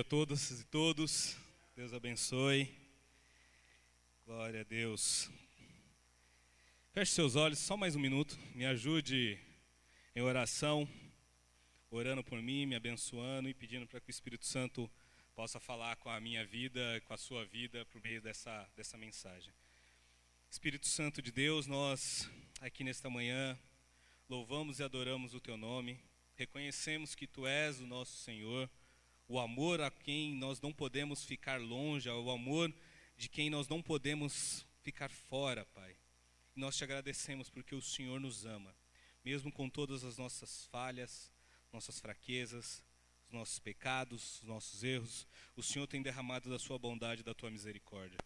a todas e todos. Deus abençoe. Glória a Deus. Feche seus olhos, só mais um minuto. Me ajude em oração, orando por mim, me abençoando e pedindo para que o Espírito Santo possa falar com a minha vida, com a sua vida, por meio dessa, dessa mensagem. Espírito Santo de Deus, nós aqui nesta manhã louvamos e adoramos o Teu nome, reconhecemos que Tu és o nosso Senhor o amor a quem nós não podemos ficar longe, o amor de quem nós não podemos ficar fora, Pai. E nós te agradecemos porque o Senhor nos ama, mesmo com todas as nossas falhas, nossas fraquezas, os nossos pecados, os nossos erros, o Senhor tem derramado da sua bondade, da tua misericórdia.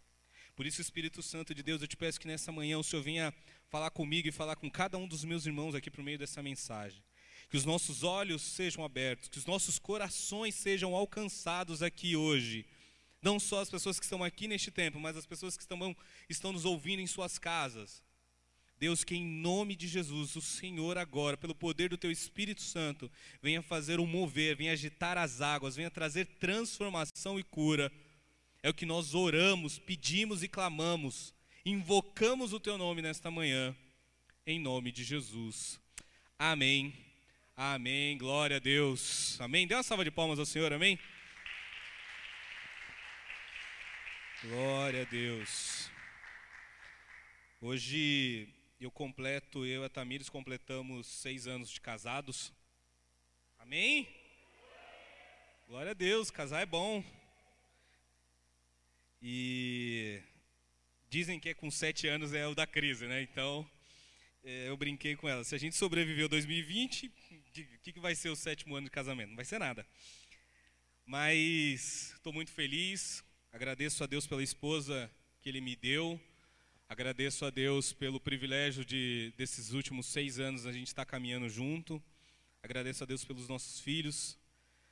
Por isso, Espírito Santo de Deus, eu te peço que nessa manhã o Senhor venha falar comigo e falar com cada um dos meus irmãos aqui por meio dessa mensagem que os nossos olhos sejam abertos, que os nossos corações sejam alcançados aqui hoje. Não só as pessoas que estão aqui neste tempo, mas as pessoas que estão, estão nos ouvindo em suas casas. Deus, que em nome de Jesus, o Senhor agora, pelo poder do Teu Espírito Santo, venha fazer um mover, venha agitar as águas, venha trazer transformação e cura. É o que nós oramos, pedimos e clamamos, invocamos o Teu nome nesta manhã, em nome de Jesus. Amém Amém. Glória a Deus. Amém. Dê uma salva de palmas ao Senhor. Amém. Glória a Deus. Hoje eu completo, eu e a Tamires completamos seis anos de casados. Amém? Glória a Deus, casar é bom. E dizem que é com sete anos é o da crise, né? Então é, eu brinquei com ela. Se a gente sobreviveu 2020, o que, que vai ser o sétimo ano de casamento? Não vai ser nada. Mas estou muito feliz. Agradeço a Deus pela esposa que Ele me deu. Agradeço a Deus pelo privilégio de desses últimos seis anos a gente estar tá caminhando junto. Agradeço a Deus pelos nossos filhos.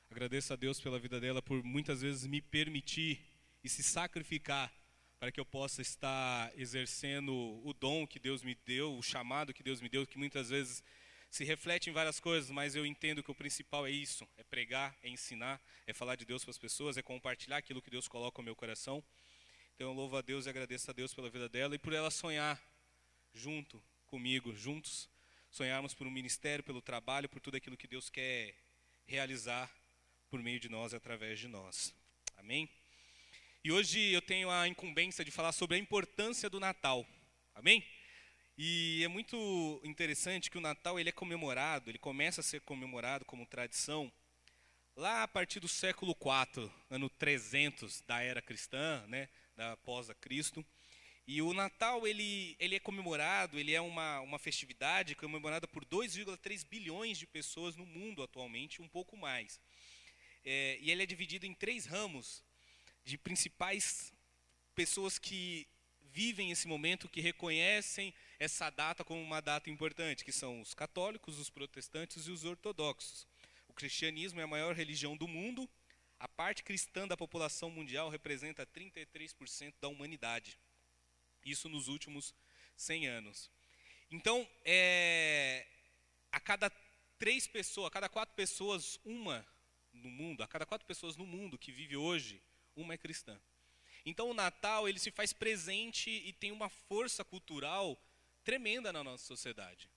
Agradeço a Deus pela vida dela por muitas vezes me permitir e se sacrificar para que eu possa estar exercendo o dom que Deus me deu, o chamado que Deus me deu, que muitas vezes se reflete em várias coisas, mas eu entendo que o principal é isso: é pregar, é ensinar, é falar de Deus para as pessoas, é compartilhar aquilo que Deus coloca no meu coração. Então eu louvo a Deus e agradeço a Deus pela vida dela e por ela sonhar junto comigo, juntos, sonharmos por um ministério, pelo trabalho, por tudo aquilo que Deus quer realizar por meio de nós e através de nós. Amém? E hoje eu tenho a incumbência de falar sobre a importância do Natal. Amém? E é muito interessante que o Natal ele é comemorado, ele começa a ser comemorado como tradição lá a partir do século IV, ano 300 da era cristã, né, da pós a Cristo. E o Natal ele, ele é comemorado, ele é uma, uma festividade comemorada por 2,3 bilhões de pessoas no mundo atualmente, um pouco mais. É, e ele é dividido em três ramos de principais pessoas que vivem esse momento, que reconhecem essa data como uma data importante, que são os católicos, os protestantes e os ortodoxos. O cristianismo é a maior religião do mundo, a parte cristã da população mundial representa 33% da humanidade. Isso nos últimos 100 anos. Então, é, a cada três pessoas, a cada quatro pessoas, uma no mundo, a cada quatro pessoas no mundo que vive hoje uma é cristã. Então o Natal ele se faz presente e tem uma força cultural tremenda na nossa sociedade.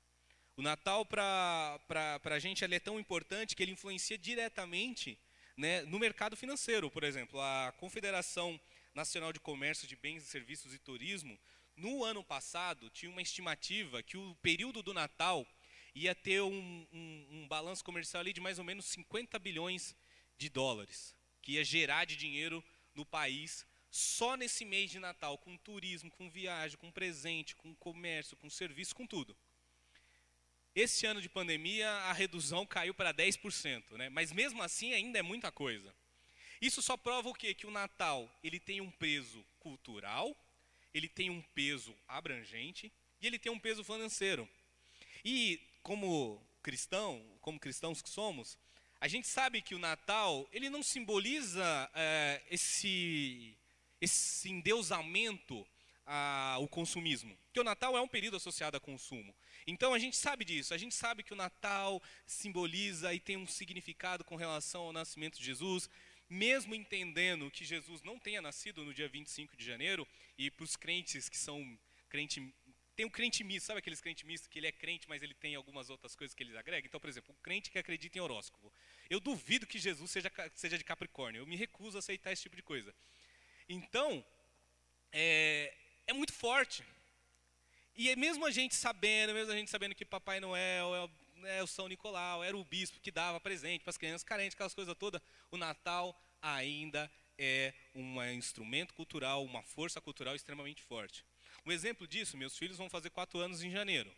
O Natal para a gente ele é tão importante que ele influencia diretamente né, no mercado financeiro. Por exemplo, a Confederação Nacional de Comércio de Bens, Serviços e Turismo, no ano passado, tinha uma estimativa que o período do Natal ia ter um, um, um balanço comercial ali de mais ou menos 50 bilhões de dólares que ia gerar de dinheiro no país só nesse mês de Natal, com turismo, com viagem, com presente, com comércio, com serviço, com tudo. Esse ano de pandemia, a redução caiu para 10%, né? mas mesmo assim ainda é muita coisa. Isso só prova o quê? Que o Natal ele tem um peso cultural, ele tem um peso abrangente e ele tem um peso financeiro. E como cristão, como cristãos que somos, a gente sabe que o Natal ele não simboliza é, esse, esse endeusamento ao consumismo. Porque o Natal é um período associado a consumo. Então a gente sabe disso. A gente sabe que o Natal simboliza e tem um significado com relação ao nascimento de Jesus. mesmo entendendo que Jesus não tenha nascido no dia 25 de janeiro, e para os crentes que são crente tem um crente misto, sabe aqueles crente misto que ele é crente, mas ele tem algumas outras coisas que ele agrega? Então, por exemplo, um crente que acredita em horóscopo. Eu duvido que Jesus seja, seja de Capricórnio. Eu me recuso a aceitar esse tipo de coisa. Então, é, é muito forte. E é mesmo a gente sabendo, mesmo a gente sabendo que Papai Noel é o, é o São Nicolau, era o bispo que dava presente para as crianças carentes, aquelas coisas todas, o Natal ainda é um instrumento cultural, uma força cultural extremamente forte. Um exemplo disso, meus filhos vão fazer quatro anos em janeiro.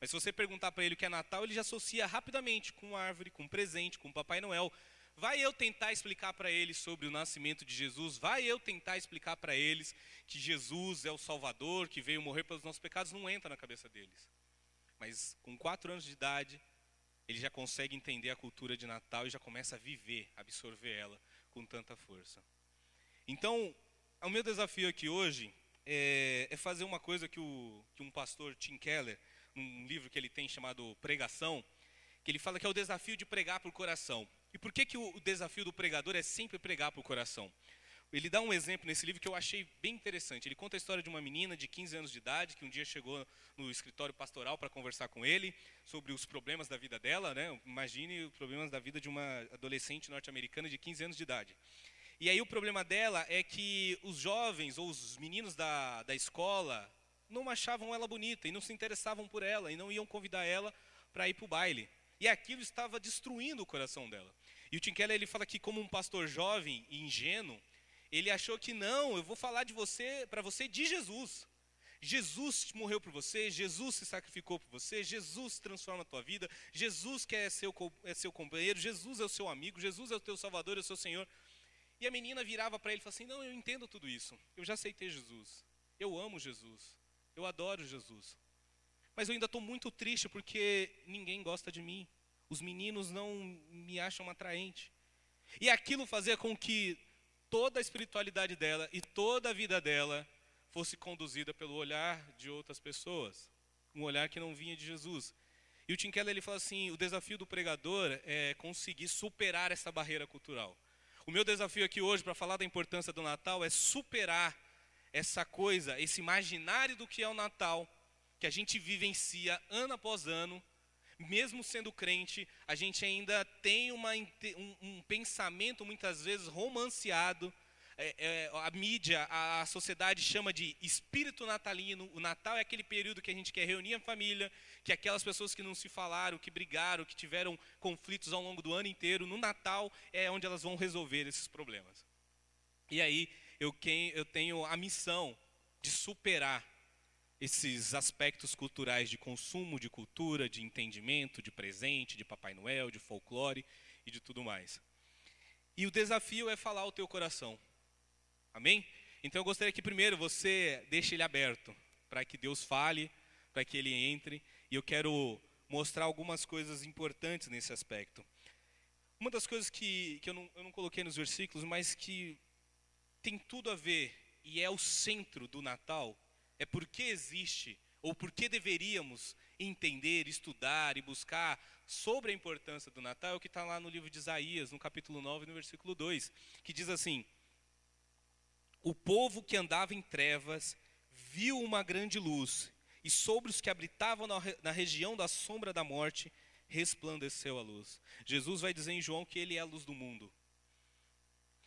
Mas se você perguntar para ele o que é Natal, ele já associa rapidamente com árvore, com presente, com Papai Noel. Vai eu tentar explicar para eles sobre o nascimento de Jesus? Vai eu tentar explicar para eles que Jesus é o Salvador, que veio morrer pelos nossos pecados? Não entra na cabeça deles. Mas com quatro anos de idade, ele já consegue entender a cultura de Natal e já começa a viver, absorver ela com tanta força. Então, o meu desafio aqui hoje é, é fazer uma coisa que, o, que um pastor, Tim Keller, num livro que ele tem chamado Pregação, que ele fala que é o desafio de pregar por coração. E por que, que o, o desafio do pregador é sempre pregar por coração? Ele dá um exemplo nesse livro que eu achei bem interessante. Ele conta a história de uma menina de 15 anos de idade que um dia chegou no escritório pastoral para conversar com ele sobre os problemas da vida dela. Né? Imagine os problemas da vida de uma adolescente norte-americana de 15 anos de idade. E aí o problema dela é que os jovens ou os meninos da, da escola não achavam ela bonita e não se interessavam por ela e não iam convidar ela para ir para o baile. E aquilo estava destruindo o coração dela. E o Tim Keller ele fala que como um pastor jovem e ingênuo, ele achou que não, eu vou falar de você para você de Jesus. Jesus morreu por você, Jesus se sacrificou por você, Jesus transforma a tua vida, Jesus quer ser seu, é seu companheiro, Jesus é o seu amigo, Jesus é o teu salvador, é o seu Senhor. E a menina virava para ele e falava assim: Não, eu entendo tudo isso. Eu já aceitei Jesus. Eu amo Jesus. Eu adoro Jesus. Mas eu ainda estou muito triste porque ninguém gosta de mim. Os meninos não me acham atraente. E aquilo fazia com que toda a espiritualidade dela e toda a vida dela fosse conduzida pelo olhar de outras pessoas. Um olhar que não vinha de Jesus. E o Tim Keller ele fala assim: o desafio do pregador é conseguir superar essa barreira cultural. O meu desafio aqui hoje para falar da importância do Natal é superar essa coisa, esse imaginário do que é o Natal, que a gente vivencia ano após ano, mesmo sendo crente, a gente ainda tem uma, um, um pensamento muitas vezes romanceado é, é, a mídia, a, a, sociedade chama de espírito natalino. O Natal é aquele período que a gente quer reunir a família, que aquelas pessoas que não se falaram, que brigaram, que tiveram conflitos ao longo do ano inteiro, no Natal é onde elas vão resolver esses problemas. E aí eu, eu tenho a missão de superar esses aspectos culturais de consumo, de cultura, de entendimento, de presente, de Papai Noel, de folclore e de tudo mais. E o desafio é falar o teu coração. Amém? Então eu gostaria que primeiro você deixe ele aberto para que Deus fale, para que ele entre. E eu quero mostrar algumas coisas importantes nesse aspecto. Uma das coisas que, que eu, não, eu não coloquei nos versículos, mas que tem tudo a ver e é o centro do Natal, é porque existe, ou porque deveríamos entender, estudar e buscar sobre a importância do Natal, é o que está lá no livro de Isaías, no capítulo 9, no versículo 2, que diz assim: o povo que andava em trevas viu uma grande luz, e sobre os que habitavam na, região da sombra da morte resplandeceu a luz. Jesus vai dizer em João que ele é a luz do mundo.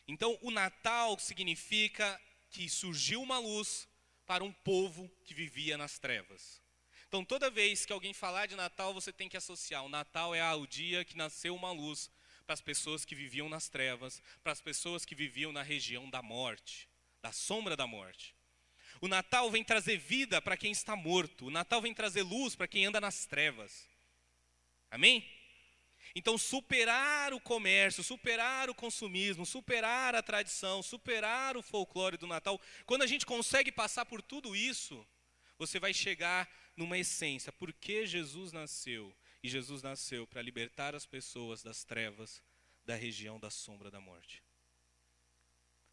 Então, o Natal significa que surgiu uma luz para um povo que vivia nas trevas. Então, toda vez que alguém falar de Natal, você tem que associar: o Natal é o dia que nasceu uma luz para as pessoas que viviam nas trevas, para as pessoas que viviam na região da morte da sombra da morte. O Natal vem trazer vida para quem está morto. O Natal vem trazer luz para quem anda nas trevas. Amém? Então, superar o comércio, superar o consumismo, superar a tradição, superar o folclore do Natal, quando a gente consegue passar por tudo isso, você vai chegar numa essência. Por que Jesus nasceu? E Jesus nasceu para libertar as pessoas das trevas, da região da sombra da morte.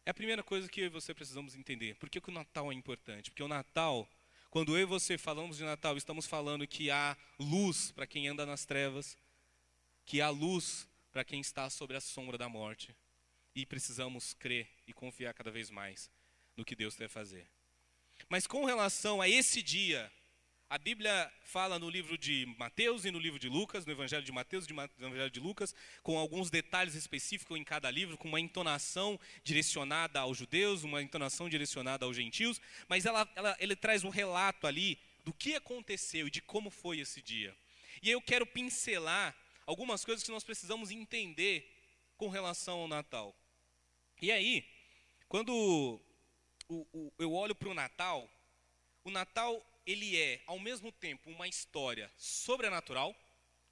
É a primeira coisa que eu e você precisamos entender. Por que, que o Natal é importante? Porque o Natal, quando eu e você falamos de Natal, estamos falando que há luz para quem anda nas trevas, que há luz para quem está sobre a sombra da morte. e precisamos crer e confiar cada vez mais no que Deus quer fazer. Mas com relação a esse dia, a Bíblia fala no livro de Mateus e no livro de Lucas, no Evangelho de Mateus e no Evangelho de Lucas, com alguns detalhes específicos em cada livro, com uma entonação direcionada aos judeus, uma entonação direcionada aos gentios, mas ela, ela, ele traz um relato ali do que aconteceu e de como foi esse dia. E eu quero pincelar algumas coisas que nós precisamos entender com relação ao Natal. E aí, quando o, o, eu olho para o Natal, o Natal ele é, ao mesmo tempo, uma história sobrenatural.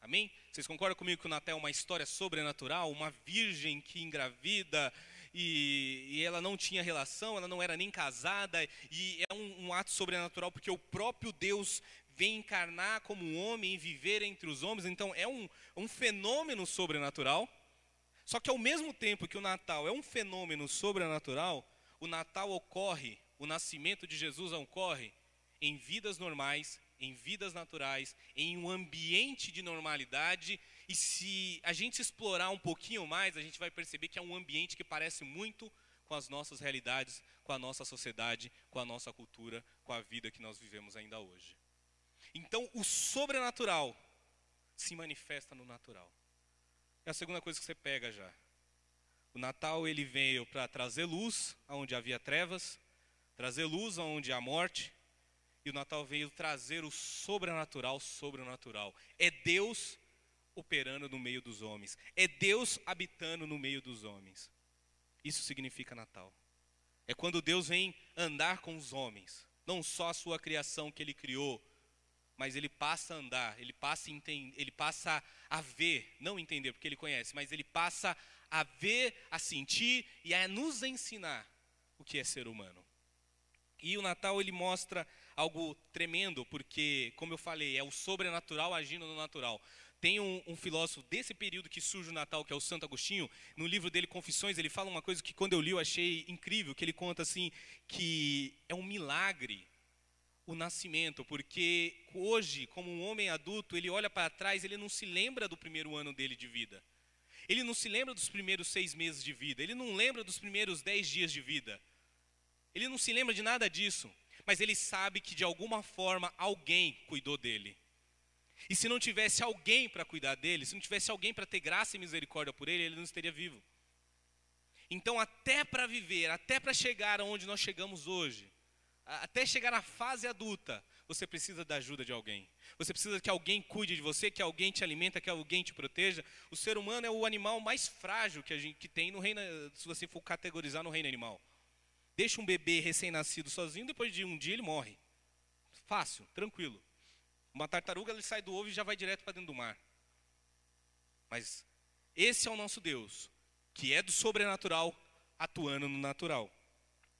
Amém? Vocês concordam comigo que o Natal é uma história sobrenatural? Uma virgem que engravida e, e ela não tinha relação, ela não era nem casada, e é um, um ato sobrenatural porque o próprio Deus vem encarnar como homem e viver entre os homens. Então é um, um fenômeno sobrenatural. Só que ao mesmo tempo que o Natal é um fenômeno sobrenatural, o Natal ocorre, o nascimento de Jesus ocorre em vidas normais, em vidas naturais, em um ambiente de normalidade. E se a gente explorar um pouquinho mais, a gente vai perceber que é um ambiente que parece muito com as nossas realidades, com a nossa sociedade, com a nossa cultura, com a vida que nós vivemos ainda hoje. Então, o sobrenatural se manifesta no natural. É a segunda coisa que você pega já. O Natal ele veio para trazer luz aonde havia trevas, trazer luz aonde há morte, e o Natal veio trazer o sobrenatural, sobrenatural. É Deus operando no meio dos homens. É Deus habitando no meio dos homens. Isso significa Natal. É quando Deus vem andar com os homens. Não só a sua criação que ele criou, mas ele passa a andar, ele passa a, entender, ele passa a ver, não entender porque ele conhece, mas ele passa a ver, a sentir e a nos ensinar o que é ser humano. E o Natal ele mostra algo tremendo, porque, como eu falei, é o sobrenatural agindo no natural. Tem um, um, filósofo desse período que surge o Natal, que é o Santo Agostinho, no livro dele Confissões, ele fala uma coisa que quando eu li eu achei incrível, que ele conta assim, que é um milagre o nascimento, porque hoje, como um homem adulto, ele olha para trás, ele não se lembra do primeiro ano dele de vida. Ele não se lembra dos primeiros seis meses de vida, ele não lembra dos primeiros dez dias de vida. Ele não se lembra de nada disso mas ele sabe que de alguma forma alguém cuidou dele. E se não tivesse alguém para cuidar dele, se não tivesse alguém para ter graça e misericórdia por ele, ele não estaria vivo. Então, até para viver, até para chegar aonde nós chegamos hoje, até chegar na fase adulta, você precisa da ajuda de alguém. Você precisa que alguém cuide de você, que alguém te alimenta, que alguém te proteja. O ser humano é o animal mais frágil que a gente que tem no reino, se você for categorizar no reino animal. Deixa um bebê recém-nascido sozinho, depois de um dia ele morre. Fácil, tranquilo. Uma tartaruga ele sai do ovo e já vai direto para dentro do mar. Mas esse é o nosso Deus, que é do sobrenatural atuando no natural.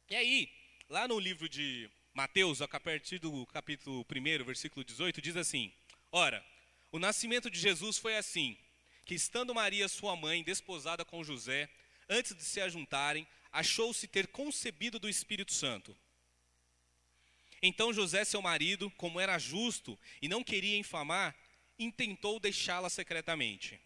E aí, lá no livro de Mateus, a partir do capítulo 1, versículo 18, diz assim: Ora, o nascimento de Jesus foi assim: que estando Maria, sua mãe, desposada com José, antes de se ajuntarem, achou-se ter concebido do Espírito Santo. Então José, seu marido, como era justo e não queria infamar, intentou deixá-la secretamente.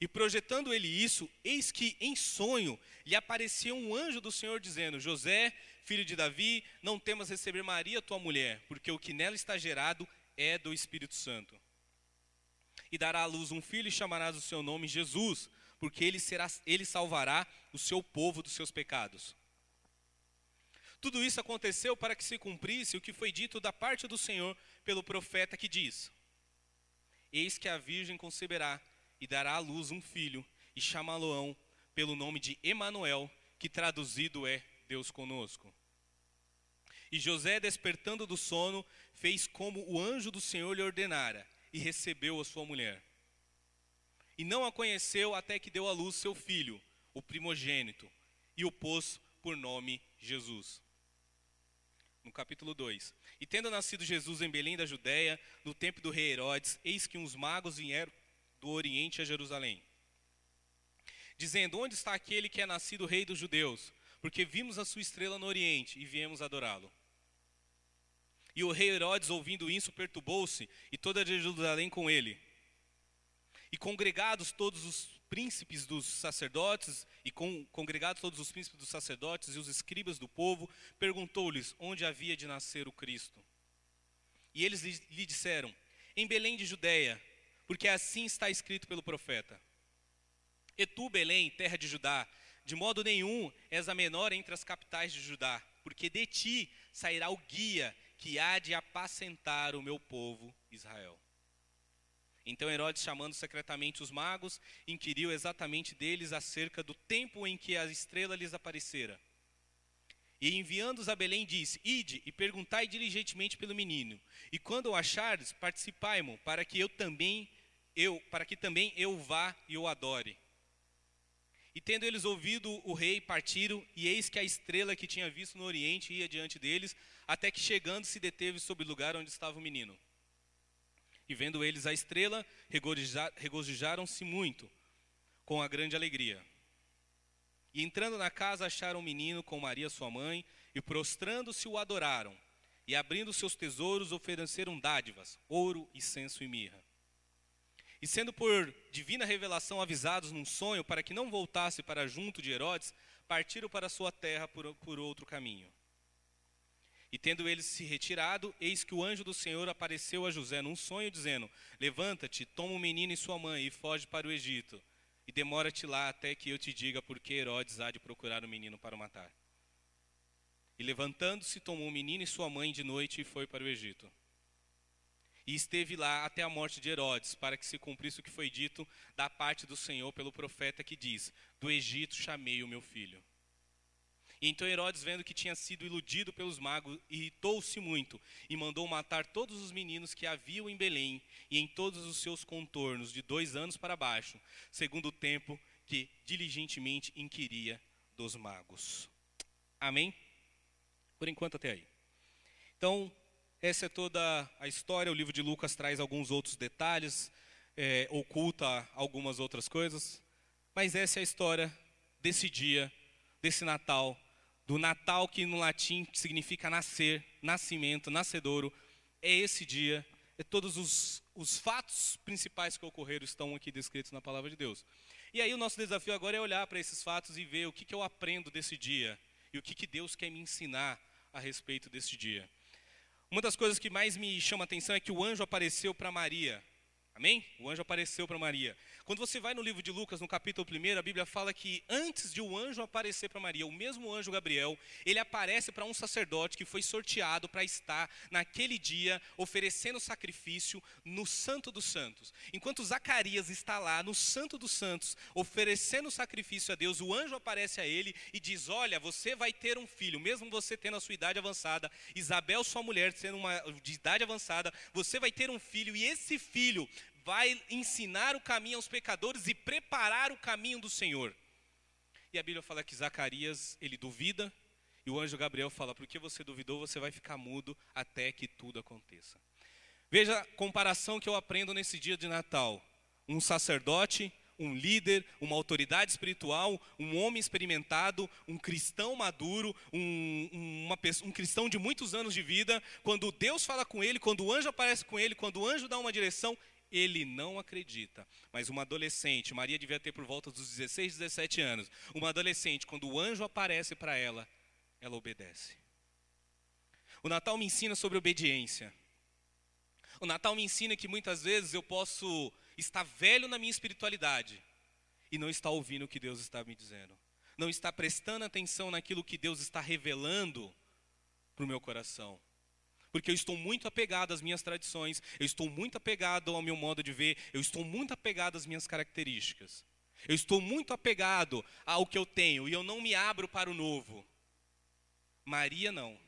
E projetando ele isso, eis que em sonho lhe apareceu um anjo do Senhor dizendo: José, filho de Davi, não temas receber Maria, tua mulher, porque o que nela está gerado é do Espírito Santo. E dará à luz um filho e chamarás o seu nome Jesus, porque ele, será, ele salvará o seu povo dos seus pecados. Tudo isso aconteceu para que se cumprisse o que foi dito da parte do Senhor pelo profeta que diz: Eis que a virgem conceberá e dará à luz um filho, e chamá-lo-ão pelo nome de Emanuel, que traduzido é Deus conosco. E José, despertando do sono, fez como o anjo do Senhor lhe ordenara, e recebeu a sua mulher e não a conheceu até que deu à luz seu filho, o primogênito, e o pôs por nome Jesus. No capítulo 2: E tendo nascido Jesus em Belém da Judéia, no tempo do rei Herodes, eis que uns magos vieram do Oriente a Jerusalém, dizendo: Onde está aquele que é nascido rei dos judeus? Porque vimos a sua estrela no Oriente e viemos adorá-lo. E o rei Herodes, ouvindo isso, perturbou-se, e toda Jerusalém com ele. E congregados todos os príncipes dos sacerdotes e com, congregados todos os príncipes dos sacerdotes e os escribas do povo, perguntou-lhes onde havia de nascer o Cristo. E eles lhe, lhe disseram: Em Belém de Judeia, porque assim está escrito pelo profeta. E tu, Belém, terra de Judá, de modo nenhum és a menor entre as capitais de Judá, porque de ti sairá o guia que há de apacentar o meu povo Israel. Então Herodes, chamando secretamente os magos, inquiriu exatamente deles acerca do tempo em que a estrela lhes aparecera. E enviando-os a Belém, disse: Ide e perguntai diligentemente pelo menino, e quando o achares, participai-mo, para que eu também eu, para que também eu vá e o adore. E tendo eles ouvido o rei, partiram, e eis que a estrela que tinha visto no oriente ia diante deles, até que chegando se deteve sobre o lugar onde estava o menino. E vendo eles a estrela, regozijaram-se muito, com a grande alegria. E entrando na casa, acharam o menino com Maria, sua mãe, e prostrando-se o adoraram. E abrindo seus tesouros, ofereceram dádivas, ouro, incenso e mirra. E sendo por divina revelação avisados num sonho para que não voltasse para junto de Herodes, partiram para sua terra por, por outro caminho. E tendo eles se retirado, eis que o anjo do Senhor apareceu a José num sonho, dizendo: Levanta-te, toma o menino e sua mãe e foge para o Egito. E demora-te lá até que eu te diga por que Herodes há de procurar o menino para o matar. E levantando-se, tomou o menino e sua mãe de noite e foi para o Egito e esteve lá até a morte de Herodes, para que se cumprisse o que foi dito da parte do Senhor pelo profeta que diz: Do Egito chamei o meu filho. E então Herodes, vendo que tinha sido iludido pelos magos, irritou-se muito e mandou matar todos os meninos que haviam em Belém e em todos os seus contornos, de dois anos para baixo, segundo o tempo que diligentemente inquiria dos magos. Amém? Por enquanto, até aí. Então, essa é toda a história. O livro de Lucas traz alguns outros detalhes, é, oculta algumas outras coisas. Mas essa é a história desse dia, desse Natal, do Natal que no latim significa nascer, nascimento, nascedouro. É esse dia, é todos os, os fatos principais que ocorreram estão aqui descritos na palavra de Deus. E aí o nosso desafio agora é olhar para esses fatos e ver o que, que eu aprendo desse dia e o que, que Deus quer me ensinar a respeito desse dia. Uma das coisas que mais me chama a atenção é que o anjo apareceu para Maria. Amém? O anjo apareceu para Maria. Quando você vai no livro de Lucas, no capítulo 1, a Bíblia fala que antes de o anjo aparecer para Maria, o mesmo anjo Gabriel, ele aparece para um sacerdote que foi sorteado para estar naquele dia oferecendo sacrifício no Santo dos Santos. Enquanto Zacarias está lá no Santo dos Santos oferecendo sacrifício a Deus, o anjo aparece a ele e diz: Olha, você vai ter um filho, mesmo você tendo a sua idade avançada, Isabel, sua mulher, sendo uma de idade avançada, você vai ter um filho e esse filho vai ensinar o caminho aos pecadores e preparar o caminho do Senhor. E a Bíblia fala que Zacarias, ele duvida, e o anjo Gabriel fala: porque você duvidou, você vai ficar mudo até que tudo aconteça. Veja a comparação que eu aprendo nesse dia de Natal: um sacerdote, um líder, uma autoridade espiritual, um homem experimentado, um cristão maduro, um, uma, um cristão de muitos anos de vida. Quando Deus fala com ele, quando o anjo aparece com ele, quando o anjo dá uma direção, ele não acredita. Mas uma adolescente, Maria devia ter por volta dos 16, 17 anos. Uma adolescente, quando o anjo aparece para ela, ela obedece. O Natal me ensina sobre obediência. O Natal me ensina que muitas vezes eu posso estar velho na minha espiritualidade e não estar ouvindo o que Deus está me dizendo. Não estar prestando atenção naquilo que Deus está revelando para o meu coração porque eu estou muito apegado às minhas tradições, eu estou muito apegado ao meu modo de ver, eu estou muito apegado às minhas características. Eu estou muito apegado ao que eu tenho e eu não me abro para o novo. Maria não.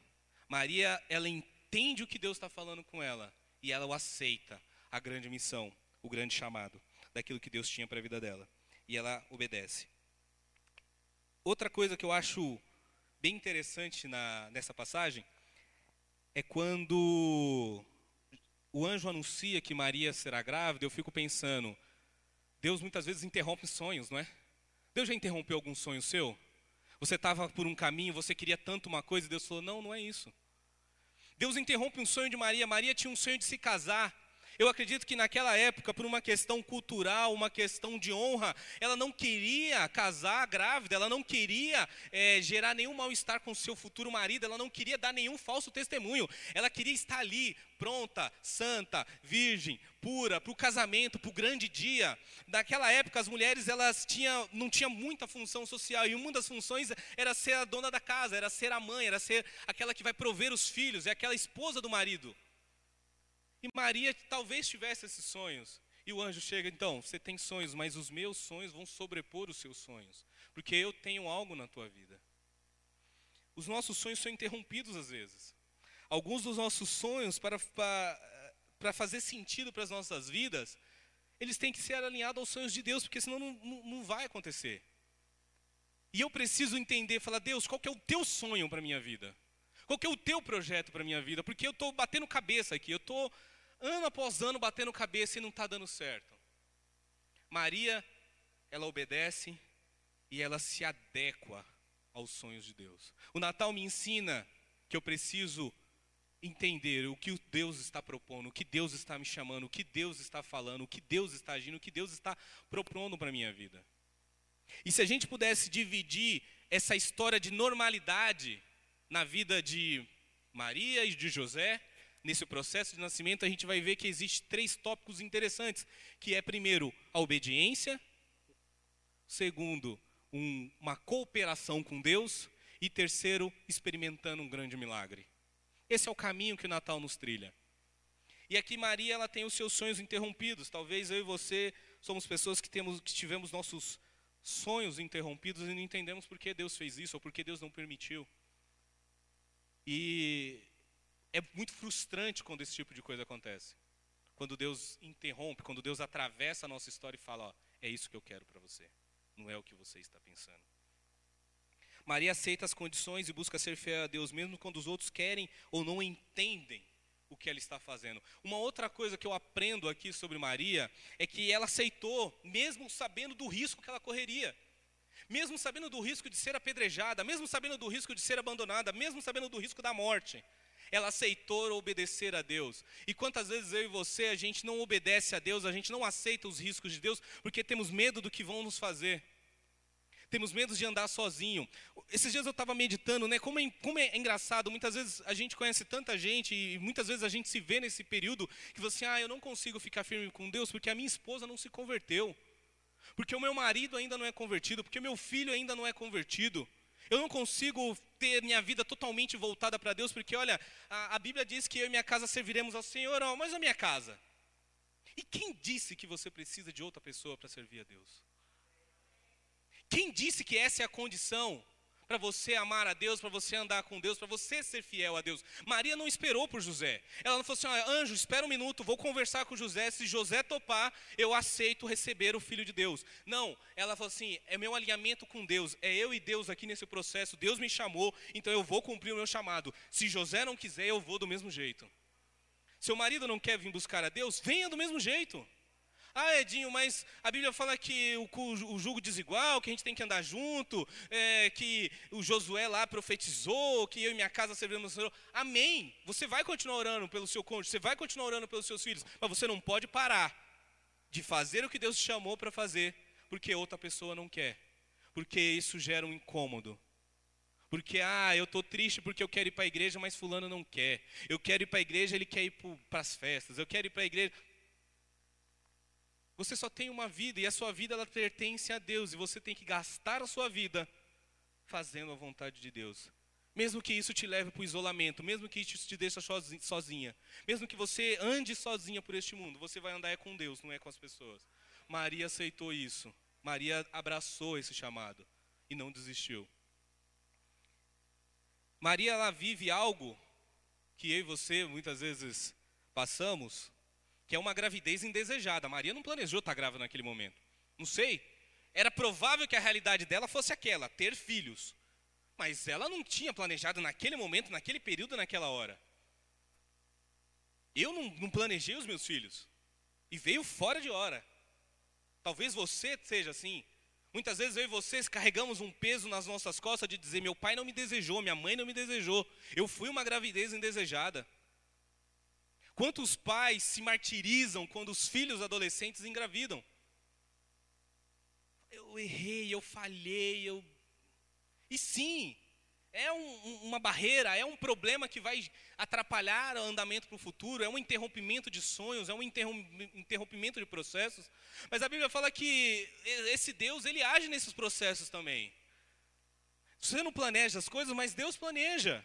Maria, ela entende o que Deus está falando com ela e ela o aceita, a grande missão, o grande chamado daquilo que Deus tinha para a vida dela. E ela obedece. Outra coisa que eu acho bem interessante na, nessa passagem é quando o anjo anuncia que Maria será grávida, eu fico pensando, Deus muitas vezes interrompe sonhos, não é? Deus já interrompeu algum sonho seu? Você estava por um caminho, você queria tanto uma coisa, e Deus falou: não, não é isso. Deus interrompe um sonho de Maria. Maria tinha um sonho de se casar. Eu acredito que naquela época, por uma questão cultural, uma questão de honra, ela não queria casar grávida, ela não queria é, gerar nenhum mal-estar com seu futuro marido, ela não queria dar nenhum falso testemunho, ela queria estar ali, pronta, santa, virgem, pura, para o casamento, para o grande dia. Naquela época, as mulheres elas tinham, não tinham muita função social, e uma das funções era ser a dona da casa, era ser a mãe, era ser aquela que vai prover os filhos, é aquela esposa do marido. E Maria talvez tivesse esses sonhos. E o anjo chega, então, você tem sonhos, mas os meus sonhos vão sobrepor os seus sonhos, porque eu tenho algo na tua vida. Os nossos sonhos são interrompidos às vezes. Alguns dos nossos sonhos, para, para, para fazer sentido para as nossas vidas, eles têm que ser alinhados aos sonhos de Deus, porque senão não, não, vai acontecer. E eu preciso entender, falar, Deus, qual que é o teu sonho para a minha vida? Qual que é o teu projeto para a minha vida? Porque eu estou batendo cabeça aqui, eu estou ano após ano batendo cabeça e não está dando certo. Maria, ela obedece e ela se adequa aos sonhos de Deus. O Natal me ensina que eu preciso entender o que Deus está propondo, o que Deus está me chamando, o que Deus está falando, o que Deus está agindo, o que Deus está propondo para a minha vida. E se a gente pudesse dividir essa história de normalidade na vida de Maria e de José, nesse processo de nascimento, a gente vai ver que existem três tópicos interessantes, que é primeiro a obediência, segundo um, uma cooperação com Deus e terceiro experimentando um grande milagre. Esse é o caminho que o Natal nos trilha. E aqui Maria ela tem os seus sonhos interrompidos. Talvez eu e você somos pessoas que temos que tivemos nossos sonhos interrompidos e não entendemos por que Deus fez isso ou por que Deus não permitiu. E é muito frustrante quando esse tipo de coisa acontece. Quando Deus interrompe, quando Deus atravessa a nossa história e fala: ó, é isso que eu quero para você, não é o que você está pensando. Maria aceita as condições e busca ser fiel a Deus, mesmo quando os outros querem ou não entendem o que ela está fazendo. Uma outra coisa que eu aprendo aqui sobre Maria é que ela aceitou, mesmo sabendo do risco que ela correria. Mesmo sabendo do risco de ser apedrejada, mesmo sabendo do risco de ser abandonada, mesmo sabendo do risco da morte ela aceitou obedecer a Deus. E quantas vezes eu e você, a gente não obedece a Deus, a gente não aceita os riscos de Deus, porque temos medo do que vão nos fazer. Temos medo de andar sozinho. Esses dias eu estava meditando, né? Como é, como é engraçado, muitas vezes a gente conhece tanta gente e muitas vezes a gente se vê nesse período que você, ah, eu não consigo ficar firme com Deus porque a minha esposa não se converteu. Porque o meu marido ainda não é convertido, porque meu filho ainda não é convertido. Eu não consigo ter minha vida totalmente voltada para Deus, porque olha, a, a, Bíblia diz que eu e minha casa serviremos ao Senhor, mas a minha casa. E quem disse que você precisa de outra pessoa para servir a Deus? Quem disse que essa é a condição para você amar a Deus, para você andar com Deus, para você ser fiel a Deus. Maria não esperou por José. Ela não falou assim: ah, anjo, espera um minuto, vou conversar com José. Se José topar, eu aceito receber o filho de Deus. Não, ela falou assim: é meu alinhamento com Deus, é eu e Deus aqui nesse processo. Deus me chamou, então eu vou cumprir o meu chamado. Se José não quiser, eu vou do mesmo jeito. Seu marido não quer vir buscar a Deus, venha do mesmo jeito. Ah, Edinho, mas a Bíblia fala que o, o jugo desigual, que a gente tem que andar junto, é, que o Josué lá profetizou, que eu e minha casa serviremos ao Senhor. Amém. Você vai continuar orando pelo seu cônjuge, você vai continuar orando pelos seus filhos, mas você não pode parar de fazer o que Deus te chamou para fazer, porque outra pessoa não quer. Porque isso gera um incômodo. Porque, ah, eu estou triste porque eu quero ir para a igreja, mas fulano não quer. Eu quero ir para a igreja, ele quer ir para as festas. Eu quero ir para a igreja. Você só tem uma vida e a sua vida ela pertence a Deus e você tem que gastar a sua vida fazendo a vontade de Deus. Mesmo que isso te leve para o isolamento, mesmo que isso te deixe sozinha, mesmo que você ande sozinha por este mundo, você vai andar é com Deus, não é com as pessoas. Maria aceitou isso. Maria abraçou esse chamado e não desistiu. Maria ela vive algo que eu e você muitas vezes passamos, que é uma gravidez indesejada. Maria não planejou estar grávida naquele momento. Não sei. Era provável que a realidade dela fosse aquela, ter filhos. Mas ela não tinha planejado naquele momento, naquele período, naquela hora. Eu não, não planejei os meus filhos. E veio fora de hora. Talvez você seja assim. Muitas vezes eu e vocês carregamos um peso nas nossas costas de dizer: meu pai não me desejou, minha mãe não me desejou. Eu fui uma gravidez indesejada. Quantos pais se martirizam quando os filhos adolescentes engravidam? Eu errei, eu falhei, eu. E sim, é um, uma barreira, é um problema que vai atrapalhar o andamento para o futuro, é um interrompimento de sonhos, é um interrompimento de processos. Mas a Bíblia fala que esse Deus, ele age nesses processos também. Você não planeja as coisas, mas Deus planeja.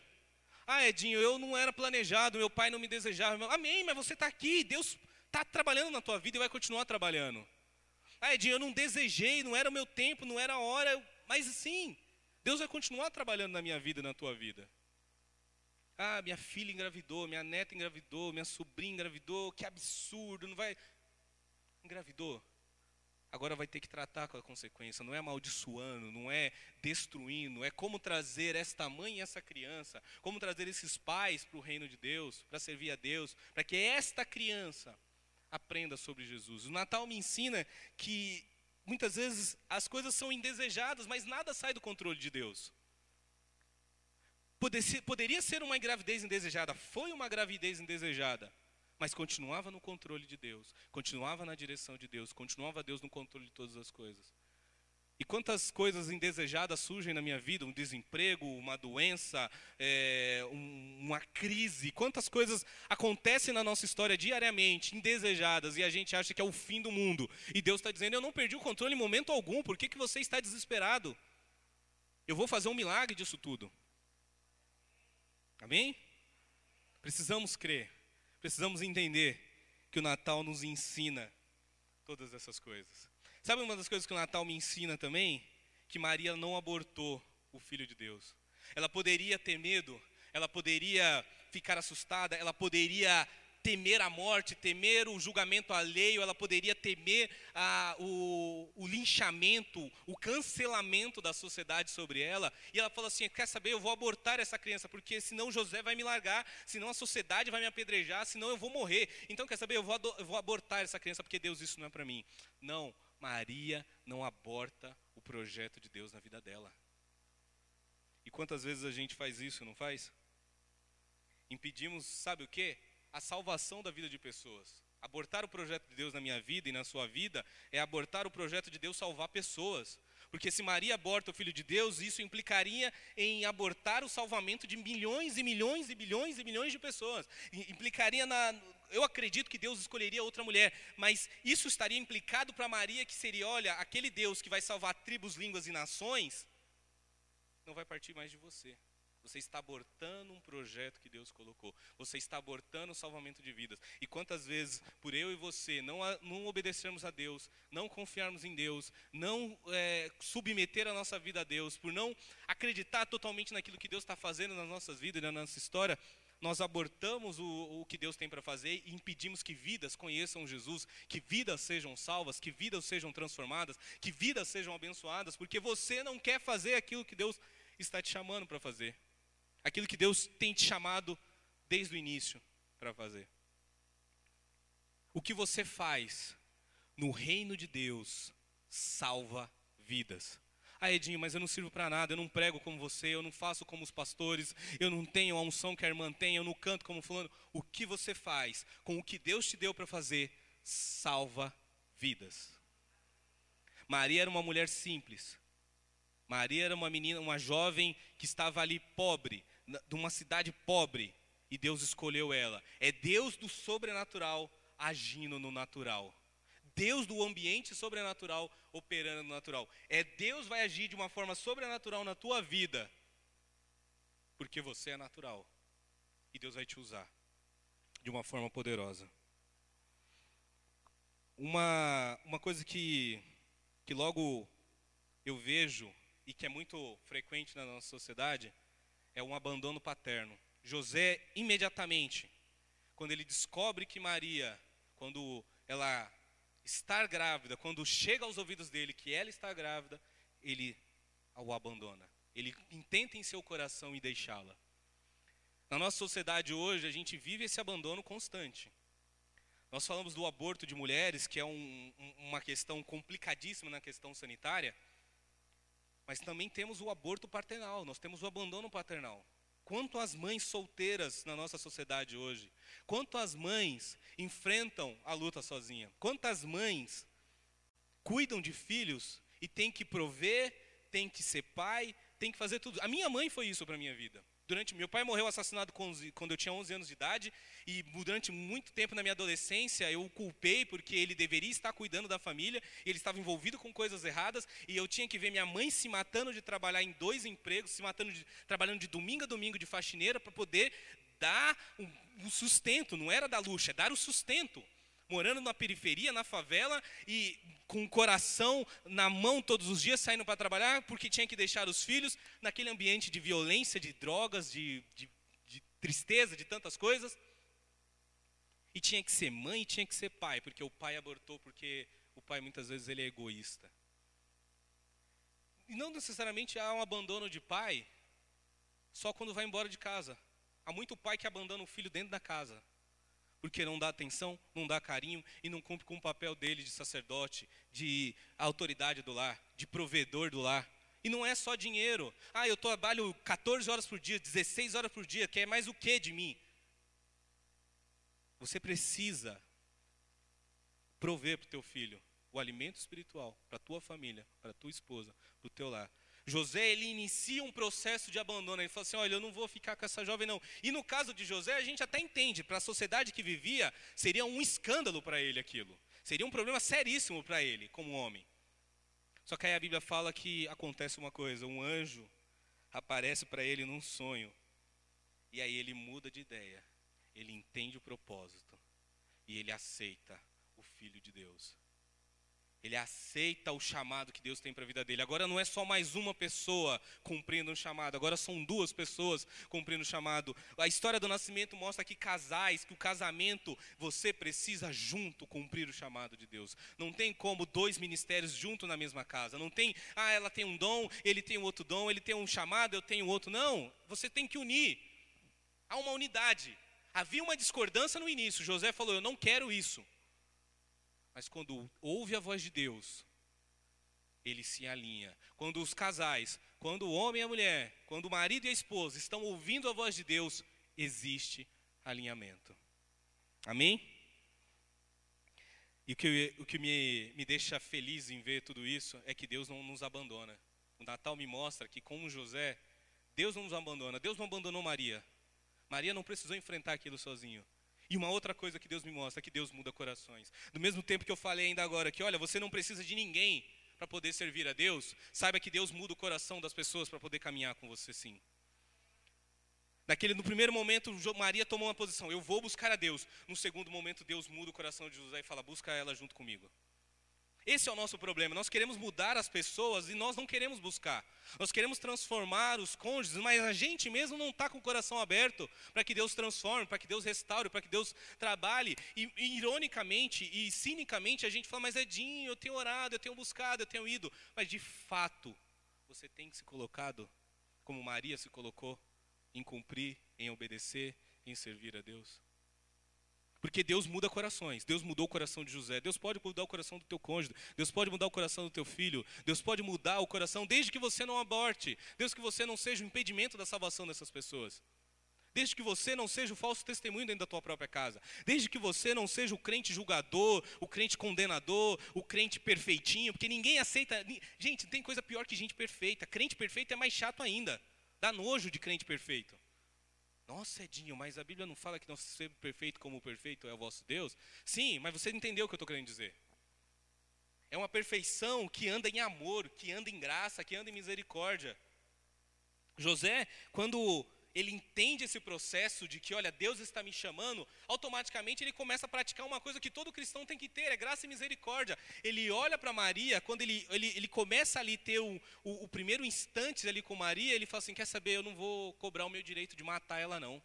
Ah, Edinho, eu não era planejado, meu pai não me desejava. Amém, mas você está aqui, Deus está trabalhando na tua vida e vai continuar trabalhando. Ah, Edinho, eu não desejei, não era o meu tempo, não era a hora, mas sim, Deus vai continuar trabalhando na minha vida e na tua vida. Ah, minha filha engravidou, minha neta engravidou, minha sobrinha engravidou, que absurdo, não vai. Engravidou agora vai ter que tratar com a consequência. Não é amaldiçoando, não é destruindo, é como trazer esta mãe e essa criança, como trazer esses pais para o reino de Deus, para servir a Deus, para que esta criança aprenda sobre Jesus. O Natal me ensina que muitas vezes as coisas são indesejadas, mas nada sai do controle de Deus. Poderia ser uma gravidez indesejada, foi uma gravidez indesejada, mas continuava no controle de Deus, continuava na direção de Deus, continuava Deus no controle de todas as coisas. E quantas coisas indesejadas surgem na minha vida, um desemprego, uma doença, é, um, uma crise, quantas coisas acontecem na nossa história diariamente, indesejadas, e a gente acha que é o fim do mundo. E Deus está dizendo: Eu não perdi o controle em momento algum, por que, que você está desesperado? Eu vou fazer um milagre disso tudo. Amém? Precisamos crer. Precisamos entender que o Natal nos ensina todas essas coisas. Sabe uma das coisas que o Natal me ensina também? Que Maria não abortou o Filho de Deus. Ela poderia ter medo, ela poderia ficar assustada, ela poderia temer a morte, temer o julgamento alheio, ela poderia temer ah, o, o, linchamento, o cancelamento da sociedade sobre ela. E ela falou assim: quer saber, eu vou abortar essa criança, porque senão José vai me largar, senão a sociedade vai me apedrejar, senão eu vou morrer. Então, quer saber, eu vou, eu vou abortar essa criança, porque Deus, isso não é para mim. Não, Maria não aborta o projeto de Deus na vida dela. E quantas vezes a gente faz isso, não faz? Impedimos, sabe o quê? A salvação da vida de pessoas. Abortar o projeto de Deus na minha vida e na sua vida é abortar o projeto de Deus salvar pessoas. Porque se Maria aborta o filho de Deus, isso implicaria em abortar o salvamento de milhões e milhões e bilhões e milhões de pessoas. Implicaria na. Eu acredito que Deus escolheria outra mulher, mas isso estaria implicado para Maria que seria: olha, aquele Deus que vai salvar tribos, línguas e nações, não vai partir mais de você. Você está abortando um projeto que Deus colocou. Você está abortando o salvamento de vidas. E quantas vezes, por eu e você, não, não obedecermos a Deus, não confiarmos em Deus, não é, submeter a nossa vida a Deus, por não acreditar totalmente naquilo que Deus está fazendo nas nossas vidas e na nossa história, nós abortamos o, o que Deus tem para fazer e impedimos que vidas conheçam Jesus, que vidas sejam salvas, que vidas sejam transformadas, que vidas sejam abençoadas, porque você não quer fazer aquilo que Deus está te chamando para fazer aquilo que Deus tem te chamado desde o início para fazer. O que você faz no reino de Deus salva vidas. Ah, Edinho, mas eu não sirvo para nada, eu não prego como você, eu não faço como os pastores, eu não tenho a unção que a irmã tem, eu não canto como fulano. O que você faz com o que Deus te deu para fazer salva vidas. Maria era uma mulher simples. Maria era uma menina, uma jovem que estava ali pobre, de uma cidade pobre e Deus escolheu ela. É Deus do sobrenatural agindo no natural. Deus do ambiente sobrenatural operando no natural. É Deus vai agir de uma forma sobrenatural na tua vida. Porque você é natural. E Deus vai te usar de uma forma poderosa. Uma, uma coisa que, que logo eu vejo e que é muito frequente na nossa sociedade é um abandono paterno. José, imediatamente, quando ele descobre que Maria, quando ela está grávida, quando chega aos ouvidos dele que ela está grávida, ele o abandona. Ele intenta em seu coração e deixá-la. Na nossa sociedade hoje, a gente vive esse abandono constante. Nós falamos do aborto de mulheres, que é um, uma questão complicadíssima na questão sanitária, mas também temos o aborto paternal, nós temos o abandono paternal. Quanto mães solteiras na nossa sociedade hoje, quanto mães enfrentam a luta sozinha, quantas mães cuidam de filhos e têm que prover, têm que ser pai, têm que fazer tudo. A minha mãe foi isso para minha vida durante meu pai morreu assassinado quando eu tinha 11 anos de idade e durante muito tempo na minha adolescência eu o culpei porque ele deveria estar cuidando da família, ele estava envolvido com coisas erradas e eu tinha que ver minha mãe se matando de trabalhar em dois empregos, se matando de, trabalhando de domingo a domingo de faxineira para poder dar um, um sustento, não era dar luxo, é dar o sustento morando na periferia, na favela e com o coração na mão todos os dias, saindo para trabalhar, porque tinha que deixar os filhos naquele ambiente de violência, de drogas, de, de, de tristeza, de tantas coisas. E tinha que ser mãe e tinha que ser pai, porque o pai abortou, porque o pai muitas vezes ele é egoísta. E não necessariamente há um abandono de pai só quando vai embora de casa. Há muito pai que abandona o filho dentro da casa porque não dá atenção, não dá carinho e não cumpre com o papel dele de sacerdote, de autoridade do lar, de provedor do lar. E não é só dinheiro. Ah, eu trabalho 14 horas por dia, 16 horas por dia, quer mais o que de mim? Você precisa prover para o teu filho o alimento espiritual, para a tua família, para a tua esposa, para o teu lar. José, ele inicia um processo de abandono. Ele fala assim: olha, eu não vou ficar com essa jovem, não. E no caso de José, a gente até entende, para a sociedade que vivia, seria um escândalo para ele aquilo. Seria um problema seríssimo para ele, como homem. Só que aí a Bíblia fala que acontece uma coisa: um anjo aparece para ele num sonho. E aí ele muda de ideia. Ele entende o propósito. E ele aceita o Filho de Deus. Ele aceita o chamado que Deus tem para a vida dele. Agora não é só mais uma pessoa cumprindo um chamado, agora são duas pessoas cumprindo o um chamado. A história do nascimento mostra que casais, que o casamento, você precisa junto cumprir o chamado de Deus. Não tem como dois ministérios junto na mesma casa. Não tem, ah, ela tem um dom, ele tem outro dom, ele tem um chamado, eu tenho outro. Não, você tem que unir. Há uma unidade. Havia uma discordância no início. José falou: Eu não quero isso. Mas quando ouve a voz de Deus, ele se alinha. Quando os casais, quando o homem e a mulher, quando o marido e a esposa estão ouvindo a voz de Deus, existe alinhamento. Amém? E o que, o que me, me deixa feliz em ver tudo isso é que Deus não nos abandona. O Natal me mostra que, como José, Deus não nos abandona. Deus não abandonou Maria. Maria não precisou enfrentar aquilo sozinho. E uma outra coisa que Deus me mostra é que Deus muda corações. Do mesmo tempo que eu falei ainda agora que, olha, você não precisa de ninguém para poder servir a Deus, saiba que Deus muda o coração das pessoas para poder caminhar com você sim. Naquele, no primeiro momento, Maria tomou uma posição, eu vou buscar a Deus. No segundo momento, Deus muda o coração de José e fala, busca ela junto comigo. Esse é o nosso problema. Nós queremos mudar as pessoas e nós não queremos buscar. Nós queremos transformar os cônjuges, mas a gente mesmo não está com o coração aberto para que Deus transforme, para que Deus restaure, para que Deus trabalhe. E, e, ironicamente e cinicamente a gente fala, mas Edinho, eu tenho orado, eu tenho buscado, eu tenho ido. Mas de fato, você tem se colocado como Maria se colocou em cumprir, em obedecer, em servir a Deus. Porque Deus muda corações. Deus mudou o coração de José. Deus pode mudar o coração do teu cônjuge. Deus pode mudar o coração do teu filho. Deus pode mudar o coração desde que você não aborte. Desde que você não seja o impedimento da salvação dessas pessoas. Desde que você não seja o falso testemunho dentro da tua própria casa. Desde que você não seja o crente julgador, o crente condenador, o crente perfeitinho. Porque ninguém aceita. Gente, tem coisa pior que gente perfeita. Crente perfeito é mais chato ainda. Dá nojo de crente perfeito. Nossa, Edinho, mas a Bíblia não fala que não seja perfeito como o perfeito é o vosso Deus? Sim, mas você entendeu o que eu estou querendo dizer. É uma perfeição que anda em amor, que anda em graça, que anda em misericórdia. José, quando ele entende esse processo de que, olha, Deus está me chamando, automaticamente ele começa a praticar uma coisa que todo cristão tem que ter, é graça e misericórdia. Ele olha para Maria, quando ele, ele, ele começa ali ter o, o, o primeiro instante ali com Maria, ele fala assim, quer saber, eu não vou cobrar o meu direito de matar ela não.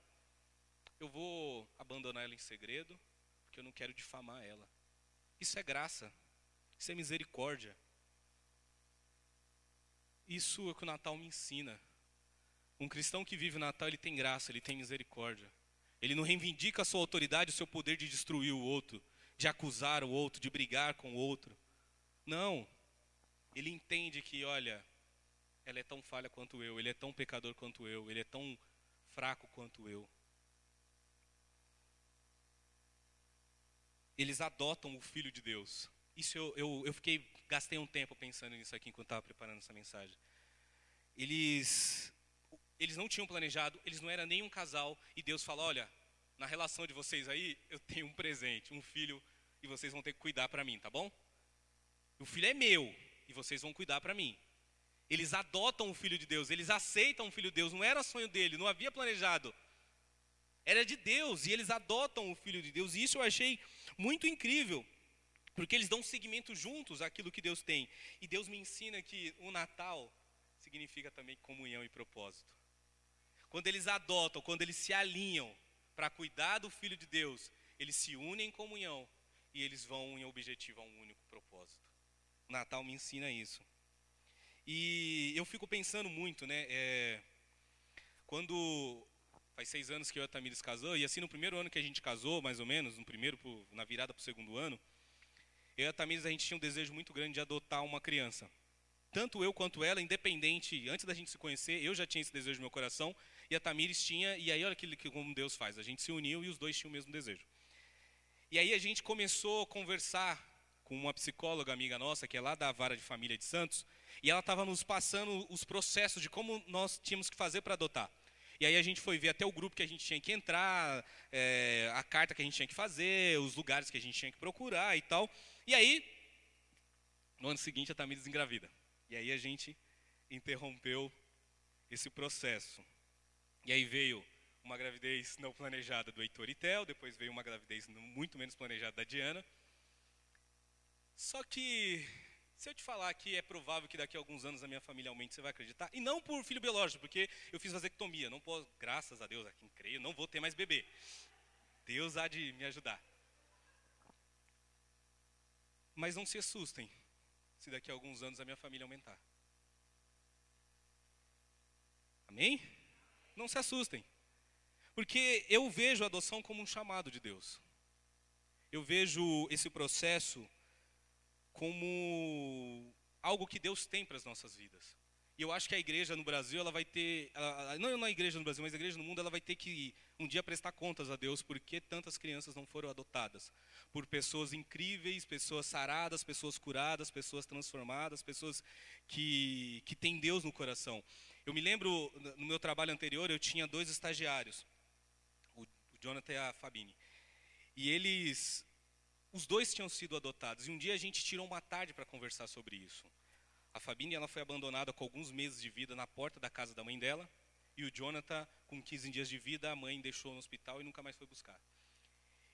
Eu vou abandonar ela em segredo, porque eu não quero difamar ela. Isso é graça, isso é misericórdia. Isso é o que o Natal me ensina. Um cristão que vive o Natal, ele tem graça, ele tem misericórdia. Ele não reivindica a sua autoridade, o seu poder de destruir o outro, de acusar o outro, de brigar com o outro. Não. Ele entende que, olha, ela é tão falha quanto eu, ele é tão pecador quanto eu, ele é tão fraco quanto eu. Eles adotam o Filho de Deus. Isso eu, eu, eu fiquei, gastei um tempo pensando nisso aqui enquanto estava preparando essa mensagem. Eles, eles não tinham planejado, eles não eram nem um casal, e Deus fala: olha, na relação de vocês aí, eu tenho um presente, um filho, e vocês vão ter que cuidar para mim, tá bom? O filho é meu, e vocês vão cuidar para mim. Eles adotam o Filho de Deus, eles aceitam o Filho de Deus, não era sonho dele, não havia planejado. Era de Deus, e eles adotam o Filho de Deus, e isso eu achei muito incrível, porque eles dão seguimento juntos àquilo que Deus tem. E Deus me ensina que o Natal significa também comunhão e propósito. Quando eles adotam, quando eles se alinham para cuidar do Filho de Deus, eles se unem em comunhão e eles vão em objetivo a um único propósito. O Natal me ensina isso. E eu fico pensando muito, né? É, quando faz seis anos que eu e a Tamires casou, e assim no primeiro ano que a gente casou, mais ou menos, no primeiro, na virada para o segundo ano, eu e a Tamires a gente tinha um desejo muito grande de adotar uma criança. Tanto eu quanto ela, independente, antes da gente se conhecer, eu já tinha esse desejo no meu coração, e a Tamires tinha, e aí olha que, que como Deus faz, a gente se uniu e os dois tinham o mesmo desejo. E aí a gente começou a conversar com uma psicóloga amiga nossa, que é lá da Vara de Família de Santos, e ela estava nos passando os processos de como nós tínhamos que fazer para adotar. E aí a gente foi ver até o grupo que a gente tinha que entrar, é, a carta que a gente tinha que fazer, os lugares que a gente tinha que procurar e tal. E aí, no ano seguinte, a Tamires engravida. E aí a gente interrompeu esse processo. E aí veio uma gravidez não planejada do Heitor e Tel, depois veio uma gravidez muito menos planejada da Diana. Só que se eu te falar que é provável que daqui a alguns anos a minha família aumente, você vai acreditar? E não por filho biológico, porque eu fiz vasectomia. Não posso, graças a Deus, a quem creio, não vou ter mais bebê. Deus há de me ajudar. Mas não se assustem se daqui a alguns anos a minha família aumentar. Amém? Não se assustem. Porque eu vejo a adoção como um chamado de Deus. Eu vejo esse processo como algo que Deus tem para as nossas vidas. E eu acho que a igreja no Brasil, ela vai ter, não a igreja no Brasil, mas a igreja no mundo, ela vai ter que um dia prestar contas a Deus por que tantas crianças não foram adotadas. Por pessoas incríveis, pessoas saradas, pessoas curadas, pessoas transformadas, pessoas que, que têm Deus no coração. Eu me lembro, no meu trabalho anterior, eu tinha dois estagiários, o, Jonathan e a Fabine. E eles, os dois tinham sido adotados. E um dia a gente tirou uma tarde para conversar sobre isso. A Fabine ela foi abandonada com alguns meses de vida na porta da casa da mãe dela. E o Jonathan, com 15 dias de vida, a mãe deixou no hospital e nunca mais foi buscar.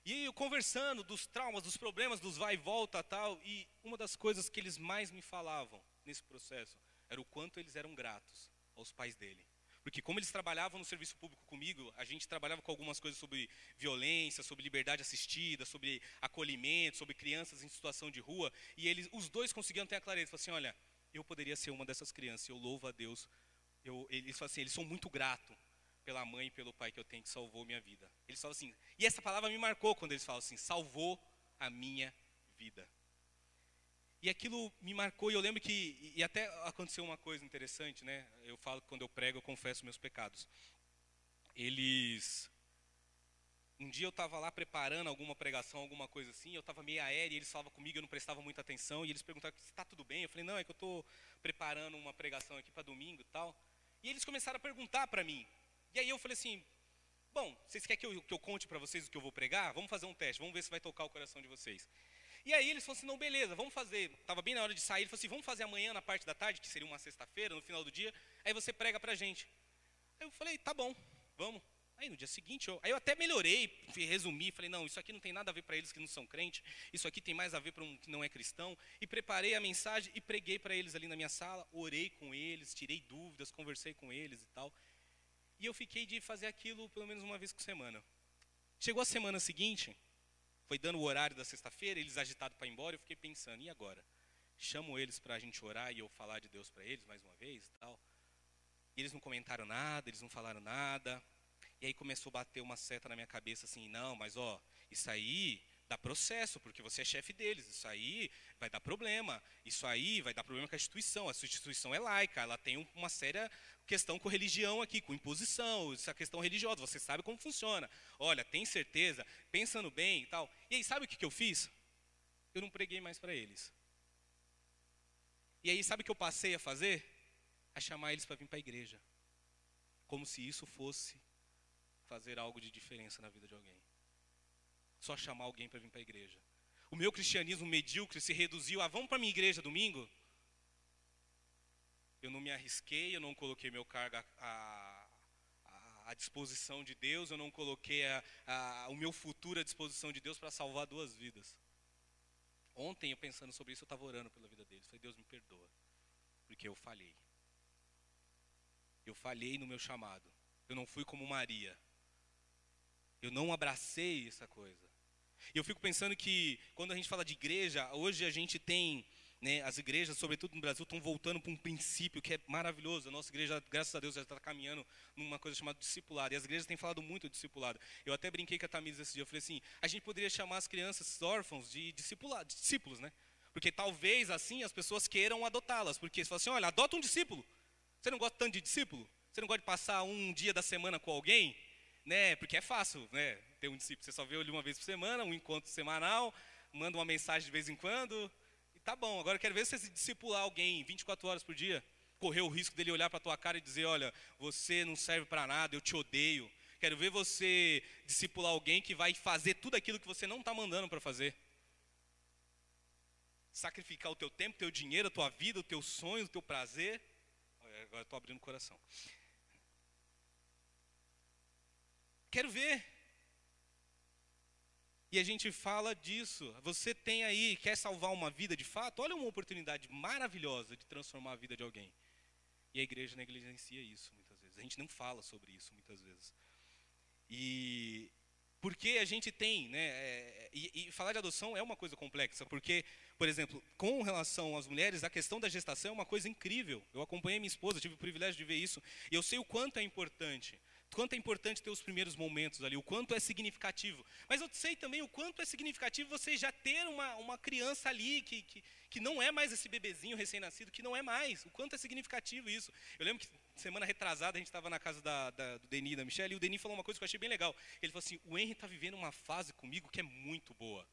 E eu conversando dos traumas, dos problemas, dos vai e volta tal. E uma das coisas que eles mais me falavam nesse processo era o quanto eles eram gratos aos pais dele. Porque como eles trabalhavam no serviço público comigo, a gente trabalhava com algumas coisas sobre violência, sobre liberdade assistida, sobre acolhimento, sobre crianças em situação de rua, e eles, os dois conseguiam ter a clareza, falaram assim, olha, eu poderia ser uma dessas crianças, eu louvo a Deus. Eu, eles falam assim, eles são muito gratos pela mãe e pelo pai que eu tenho que salvou minha vida. Eles falam assim, e essa palavra me marcou quando eles falam assim, salvou a minha vida. E aquilo me marcou, e eu lembro que, e até aconteceu uma coisa interessante, né? Eu falo que quando eu prego, eu confesso meus pecados. Eles. Um dia eu estava lá preparando alguma pregação, alguma coisa assim, eu estava meio aéreo, e eles falavam comigo, eu não prestava muita atenção, e eles perguntavam se está tudo bem. Eu falei, não, é que eu estou preparando uma pregação aqui para domingo e tal. E eles começaram a perguntar para mim. E aí eu falei assim, bom, vocês querem que eu, que eu conte para vocês o que eu vou pregar? Vamos fazer um teste, vamos ver se vai tocar o coração de vocês. E aí eles falaram assim, não, beleza, vamos fazer. Estava bem na hora de sair, ele falou assim, vamos fazer amanhã na parte da tarde, que seria uma sexta-feira, no final do dia, aí você prega pra gente. Aí eu falei, tá bom, vamos. Aí no dia seguinte, eu, aí eu até melhorei, resumi, falei, não, isso aqui não tem nada a ver para eles que não são crentes, isso aqui tem mais a ver para um que não é cristão. E preparei a mensagem e preguei para eles ali na minha sala, orei com eles, tirei dúvidas, conversei com eles e tal. E eu fiquei de fazer aquilo pelo menos uma vez por semana. Chegou a semana seguinte, foi dando o horário da sexta-feira, eles agitados para ir embora, eu fiquei pensando, e agora? Chamo eles para a gente orar e eu falar de Deus para eles mais uma vez e tal. E eles não comentaram nada, eles não falaram nada. E aí começou a bater uma seta na minha cabeça assim, não, mas ó, isso aí dá processo, porque você é chefe deles, isso aí vai dar problema, isso aí vai dar problema com a instituição, a instituição é laica, ela tem uma séria questão com religião aqui, com imposição, essa questão religiosa. Você sabe como funciona. Olha, tem certeza, pensando bem e tal. E aí, sabe o que, que eu fiz? Eu não preguei mais para eles. E aí, sabe o que eu passei a fazer? A chamar eles para vir para a igreja. Como se isso fosse fazer algo de diferença na vida de alguém. Só chamar alguém para vir para a igreja. O meu cristianismo medíocre se reduziu a vamos para minha igreja domingo? Eu não me arrisquei, eu não coloquei meu cargo à, disposição de Deus, eu não coloquei a, a, o meu futuro à disposição de Deus para salvar duas vidas. Ontem, eu pensando sobre isso, eu estava orando pela vida deles. Falei, Deus me perdoa, porque eu falhei. Eu falhei no meu chamado. Eu não fui como Maria. Eu não abracei essa coisa. E eu fico pensando que quando a gente fala de igreja, hoje a gente tem, né, as igrejas, sobretudo no Brasil, estão voltando para um princípio que é maravilhoso. A nossa igreja, graças a Deus, já está caminhando numa coisa chamada discipulado. E as igrejas têm falado muito de discipulado. Eu até brinquei com a Tamisa esse dia. Eu falei assim: a gente poderia chamar as crianças órfãos de discipulado, discípulos, né? Porque talvez assim as pessoas queiram adotá-las. Porque você fala assim: olha, adota um discípulo. Você não gosta tanto de discípulo? Você não gosta de passar um dia da semana com alguém? Né? Porque é fácil, né? Ter um discípulo. Você só vê ele uma vez por semana, um encontro semanal, manda uma mensagem de vez em quando. Tá bom. Agora quero ver você se discipular alguém 24 horas por dia. Correr o risco dele olhar para tua cara e dizer: Olha, você não serve para nada, eu te odeio. Quero ver você discipular alguém que vai fazer tudo aquilo que você não está mandando para fazer. Sacrificar o teu tempo, o teu dinheiro, a tua vida, o teu sonho, o teu prazer. Agora estou abrindo o coração. Quero ver. E a gente fala disso. Você tem aí, quer salvar uma vida de fato? Olha uma oportunidade maravilhosa de transformar a vida de alguém. E a igreja negligencia isso muitas vezes. A gente não fala sobre isso muitas vezes. E porque a gente tem, né? É, e, e, falar de adoção é uma coisa complexa, porque, por exemplo, com relação às mulheres, a questão da gestação é uma coisa incrível. Eu acompanhei minha esposa, tive o privilégio de ver isso, e eu sei o quanto é importante quanto é importante ter os primeiros momentos ali, o quanto é significativo. Mas eu sei também o quanto é significativo você já ter uma, uma criança ali que, que, que não é mais esse bebezinho recém-nascido, que não é mais. O quanto é significativo isso. Eu lembro que semana retrasada a gente estava na casa da, da, do Denis da Michelle, e o Denis falou uma coisa que eu achei bem legal. Ele falou assim: o Henry está vivendo uma fase comigo que é muito boa.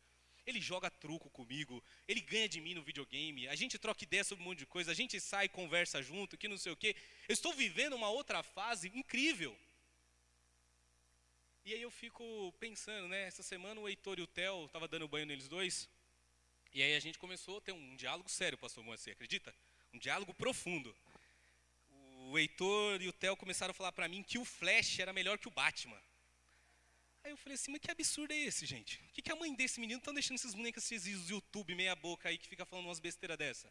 Ele joga truco comigo, ele ganha de mim no videogame, a gente troca ideia sobre um monte de coisa, a gente sai e conversa junto, que não sei o quê. Eu estou vivendo uma outra fase incrível. E aí eu fico pensando, né? Essa semana o Heitor e o Theo estavam dando banho neles dois. E aí a gente começou a ter um diálogo sério, pastor Moacir, acredita? Um diálogo profundo. O Heitor e o Theo começaram a falar para mim que o Flash era melhor que o Batman. Aí eu falei assim, mas que absurdo é esse, gente? O que, que a mãe desse menino está deixando esses bonecos do YouTube meia boca aí que fica falando umas besteiras dessa?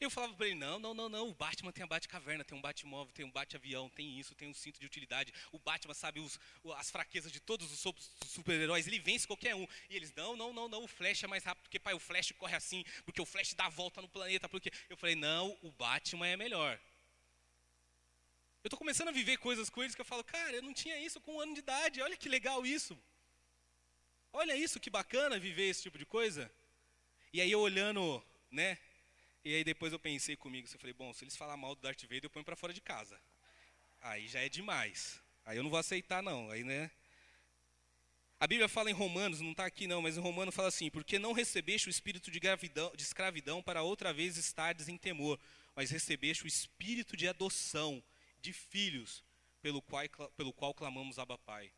Eu falava para ele, não, não, não, não, o Batman tem a Batcaverna, tem um Batmóvel, tem um Bate-avião, tem isso, tem um cinto de utilidade. O Batman sabe os, as fraquezas de todos os super-heróis, ele vence qualquer um. E eles, não, não, não, não, o Flash é mais rápido, porque pai, o Flash corre assim, porque o Flash dá a volta no planeta, porque... Eu falei, não, o Batman é melhor. Eu estou começando a viver coisas com eles que eu falo, cara, eu não tinha isso com um ano de idade, olha que legal isso. Olha isso, que bacana viver esse tipo de coisa. E aí eu olhando, né, e aí depois eu pensei comigo, eu falei, bom, se eles falar mal do Darth Vader, eu ponho para fora de casa. Aí já é demais. Aí eu não vou aceitar não, aí né? A Bíblia fala em Romanos, não está aqui não, mas em Romanos fala assim: porque não recebeste o espírito de, gravidão, de escravidão para outra vez estardes em temor, mas recebeste o espírito de adoção, de filhos, pelo qual, pelo qual clamamos Abba Pai.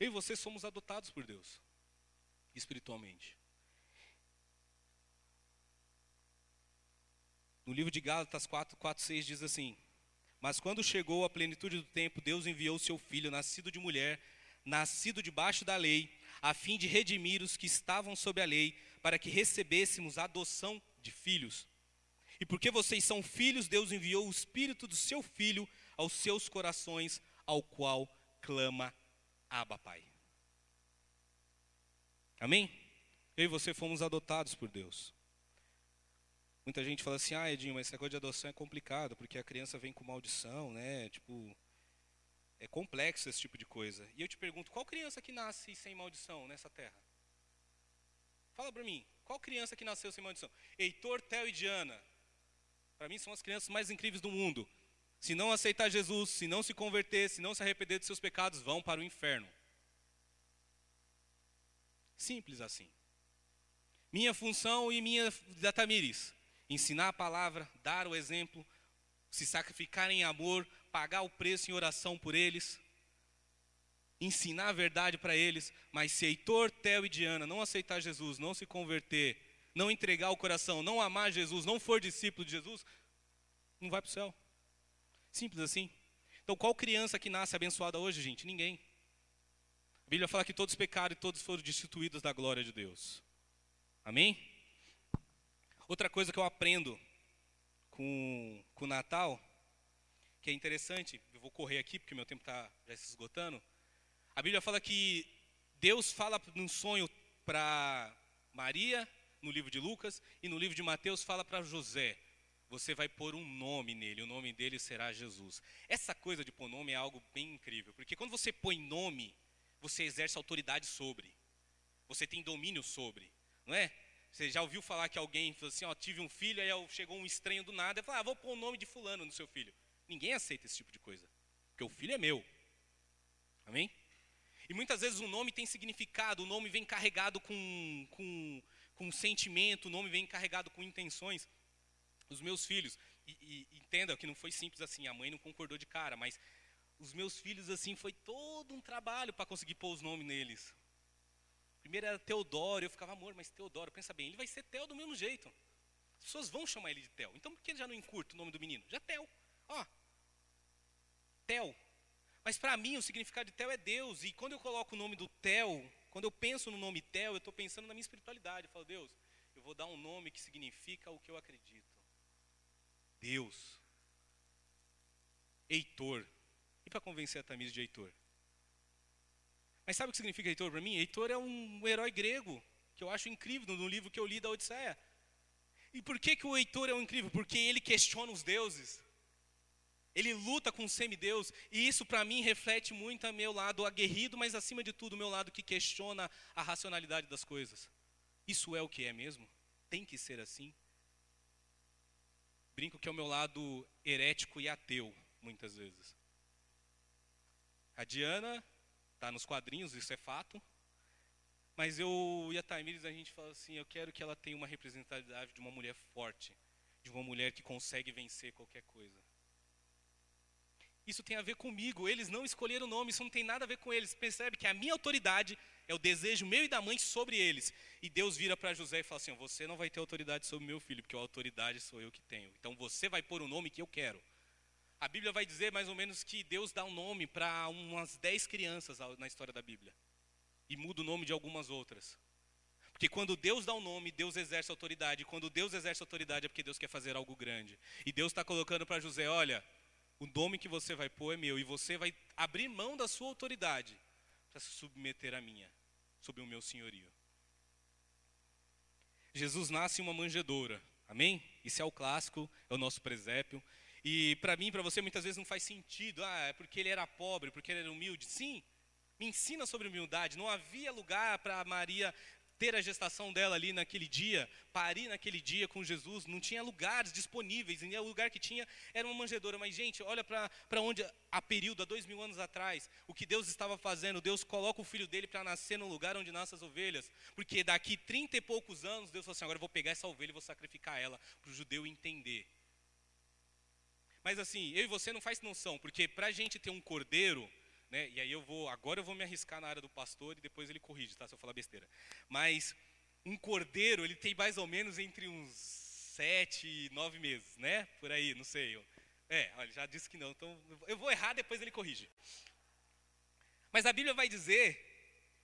Eu e você somos adotados por Deus, espiritualmente. No livro de Gálatas 4, 4, 6 diz assim: Mas quando chegou a plenitude do tempo, Deus enviou seu filho, nascido de mulher, nascido debaixo da lei, a fim de redimir os que estavam sob a lei, para que recebêssemos a adoção de filhos. E porque vocês são filhos, Deus enviou o espírito do seu filho aos seus corações, ao qual clama Abba Pai. Amém? Eu e você fomos adotados por Deus. Muita gente fala assim, ah, Edinho, mas esse negócio de adoção é complicado, porque a criança vem com maldição, né? Tipo, é complexo esse tipo de coisa. E eu te pergunto, qual criança que nasce sem maldição nessa terra? Fala para mim, qual criança que nasceu sem maldição? Heitor, Theo e Diana. Para mim são as crianças mais incríveis do mundo. se não aceitar Jesus, se não se converter, se não se arrepender de seus pecados, vão para o inferno. Simples assim. Minha função e minha da Tamires, ensinar a palavra, dar o exemplo, se sacrificar em amor, pagar o preço em oração por eles, ensinar a verdade para eles, mas se Heitor, Theo e Diana não aceitar Jesus, não se converter, não entregar o coração, não amar Jesus, não for discípulo de Jesus, não vai para o céu. Simples assim. Então, qual criança que nasce abençoada hoje, gente? Ninguém. A Bíblia fala que todos pecaram e todos foram destituídos da glória de Deus. Amém? Outra coisa que eu aprendo com, com o Natal, que é interessante, eu vou correr aqui porque meu tempo está já se esgotando. A Bíblia fala que Deus fala num sonho para Maria, no livro de Lucas, e no livro de Mateus fala para José: você vai pôr um nome nele, o nome dele será Jesus. Essa coisa de pôr nome é algo bem incrível, porque quando você põe nome, você exerce autoridade sobre, você tem domínio sobre, não é? Você já ouviu falar que alguém falou assim, ó, tive um filho, aí chegou um estranho do nada e falou, ah, vou pôr o nome de fulano no seu filho. Ninguém aceita esse tipo de coisa, porque o filho é meu. Amém? E muitas vezes o nome tem significado, o nome vem carregado com, com, com sentimento, o nome vem carregado com intenções. Os meus filhos, e, e entenda que não foi simples assim, a mãe não concordou de cara, mas os meus filhos assim foi todo um trabalho para conseguir pôr os nomes neles. Primeiro era Teodoro, eu ficava, amor, mas Teodoro, pensa bem, ele vai ser Theo do mesmo jeito. As pessoas vão chamar ele de Theo. Então por que ele já não encurta o nome do menino? Já Theo. Ó. Theo. Mas para mim o significado de Theo é Deus. E quando eu coloco o nome do Theo, quando eu penso no nome Theo, eu estou pensando na minha espiritualidade. Eu falo, Deus, eu vou dar um nome que significa o que eu acredito. Deus. Heitor. E para convencer a Tamires de Heitor? Mas sabe o que significa Heitor para mim? Heitor é um herói grego, que eu acho incrível no livro que eu li da Odisseia. E por que, que o Heitor é um incrível? Porque ele questiona os deuses. Ele luta com o semideus. E isso para mim reflete muito o meu lado aguerrido, mas acima de tudo o meu lado que questiona a racionalidade das coisas. Isso é o que é mesmo? Tem que ser assim? Brinco que é o meu lado herético e ateu, muitas vezes. A Diana Está nos quadrinhos, isso é fato. Mas eu e a Tamires, a gente fala assim, eu quero que ela tenha uma representatividade de uma mulher forte, de uma mulher que consegue vencer qualquer coisa. Isso tem a ver comigo, eles não escolheram o nome, isso não tem nada a ver com eles. Percebe que a minha autoridade é o desejo meu e da mãe sobre eles. E Deus vira para José e fala assim: Você não vai ter autoridade sobre meu filho, porque a autoridade sou eu que tenho. Então você vai pôr o nome que eu quero. A Bíblia vai dizer mais ou menos que Deus dá um nome para umas dez crianças na história da Bíblia. E muda o nome de algumas outras. Porque quando Deus dá um nome, Deus exerce autoridade. Quando Deus exerce autoridade é porque Deus quer fazer algo grande. E Deus está colocando para José: olha, o nome que você vai pôr é meu. E você vai abrir mão da sua autoridade para se submeter à minha, sob o meu senhorio. Jesus nasce em uma manjedoura. Amém? Isso é o clássico, é o nosso presépio. E para mim, para você, muitas vezes não faz sentido. Ah, é porque ele era pobre, porque ele era humilde. Sim, me ensina sobre humildade. Não havia lugar para Maria ter a gestação dela ali naquele dia, parir naquele dia com Jesus, não tinha lugares disponíveis, e o lugar que tinha era uma manjedoura. Mas, gente, olha para onde, a período, há dois mil anos atrás, o que Deus estava fazendo, Deus coloca o filho dele para nascer no lugar onde nascem as ovelhas, porque daqui trinta e poucos anos, Deus falou assim, agora eu vou pegar essa ovelha e vou sacrificar ela, para o judeu entender mas assim, eu e você não faz noção, porque para a gente ter um cordeiro, né, e aí eu vou, agora eu vou me arriscar na área do pastor e depois ele corrige, tá, se eu falar besteira. Mas um cordeiro, ele tem mais ou menos entre uns sete e nove meses, né? Por aí, não sei. É, olha, já disse que não, então eu vou errar, depois ele corrige. Mas a Bíblia vai dizer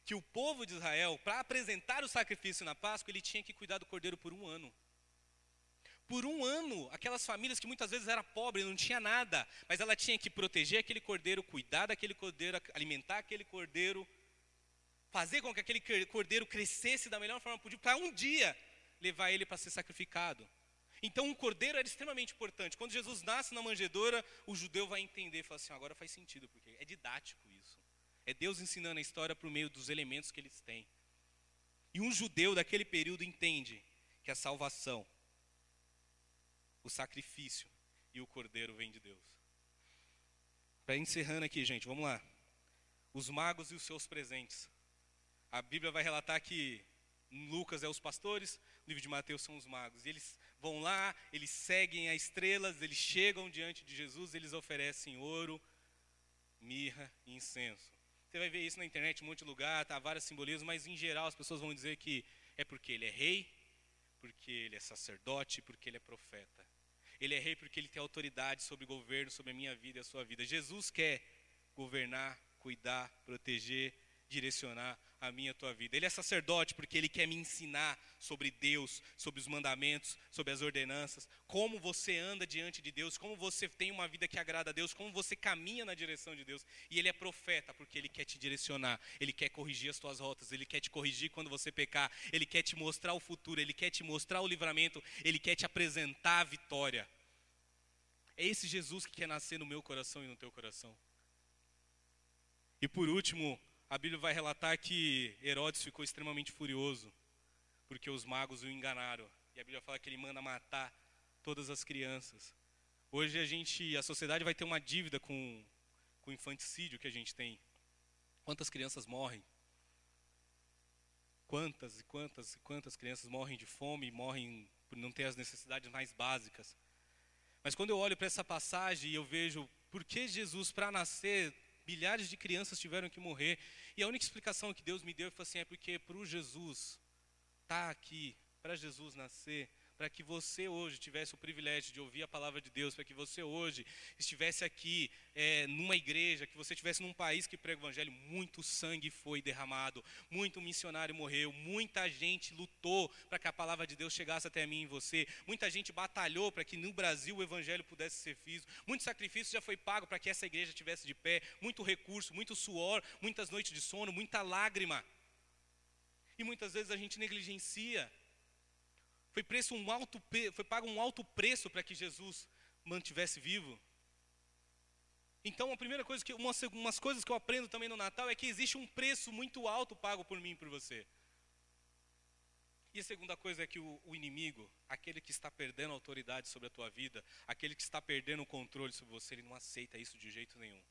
que o povo de Israel, para apresentar o sacrifício na Páscoa, ele tinha que cuidar do cordeiro por um ano. Por um ano, aquelas famílias que muitas vezes era pobre, não tinha nada, mas ela tinha que proteger aquele cordeiro, cuidar daquele cordeiro, alimentar aquele cordeiro, fazer com que aquele cordeiro crescesse da melhor forma possível, para um dia levar ele para ser sacrificado. Então, um cordeiro era extremamente importante. Quando Jesus nasce na manjedoura, o judeu vai entender, fala assim: agora faz sentido, porque é didático isso. É Deus ensinando a história por meio dos elementos que eles têm. E um judeu daquele período entende que a salvação o sacrifício e o cordeiro vem de Deus. Para encerrando aqui, gente, vamos lá. Os magos e os seus presentes. A Bíblia vai relatar que Lucas é os pastores, no livro de Mateus são os magos. E eles vão lá, eles seguem as estrelas, eles chegam diante de Jesus, eles oferecem ouro, mirra e incenso. Você vai ver isso na internet, em um monte de lugar, tá vários simbolismos, mas em geral as pessoas vão dizer que é porque ele é rei, porque ele é sacerdote, porque ele é profeta. Ele é rei porque ele tem autoridade sobre o governo, sobre a minha vida e a sua vida. Jesus quer governar, cuidar, proteger, direcionar a minha a tua vida. Ele é sacerdote porque ele quer me ensinar sobre Deus, sobre os mandamentos, sobre as ordenanças, como você anda diante de Deus, como você tem uma vida que agrada a Deus, como você caminha na direção de Deus. E ele é profeta porque ele quer te direcionar, ele quer corrigir as tuas rotas, ele quer te corrigir quando você pecar, ele quer te mostrar o futuro, ele quer te mostrar o livramento, ele quer te apresentar a vitória. É esse Jesus que quer nascer no meu coração e no teu coração. E por último, a Bíblia vai relatar que Herodes ficou extremamente furioso porque os magos o enganaram. E a Bíblia fala que ele manda matar todas as crianças. Hoje a gente, a sociedade vai ter uma dívida com, com o infanticídio que a gente tem. Quantas crianças morrem? Quantas e quantas e quantas crianças morrem de fome, morrem por não ter as necessidades mais básicas. Mas quando eu olho para essa passagem e eu vejo por que Jesus, para nascer, milhares de crianças tiveram que morrer. E a única explicação que Deus me deu foi assim: é porque para o Jesus estar tá aqui, para Jesus nascer, para que você hoje tivesse o privilégio de ouvir a palavra de Deus, para que você hoje estivesse aqui é, numa igreja, que você estivesse num país que prega o evangelho, muito sangue foi derramado, muito missionário morreu, muita gente lutou para que a palavra de Deus chegasse até mim e você, muita gente batalhou para que no Brasil o evangelho pudesse ser feito, muito sacrifício já foi pago para que essa igreja estivesse de pé, muito recurso, muito suor, muitas noites de sono, muita lágrima. E muitas vezes a gente negligencia foi, preço um alto, foi pago um alto preço para que Jesus mantivesse vivo. Então, a primeira coisa que umas, umas coisas que eu aprendo também no Natal é que existe um preço muito alto pago por mim e por você. E a segunda coisa é que o, o, inimigo, aquele que está perdendo a autoridade sobre a tua vida, aquele que está perdendo o controle sobre você, ele não aceita isso de jeito nenhum.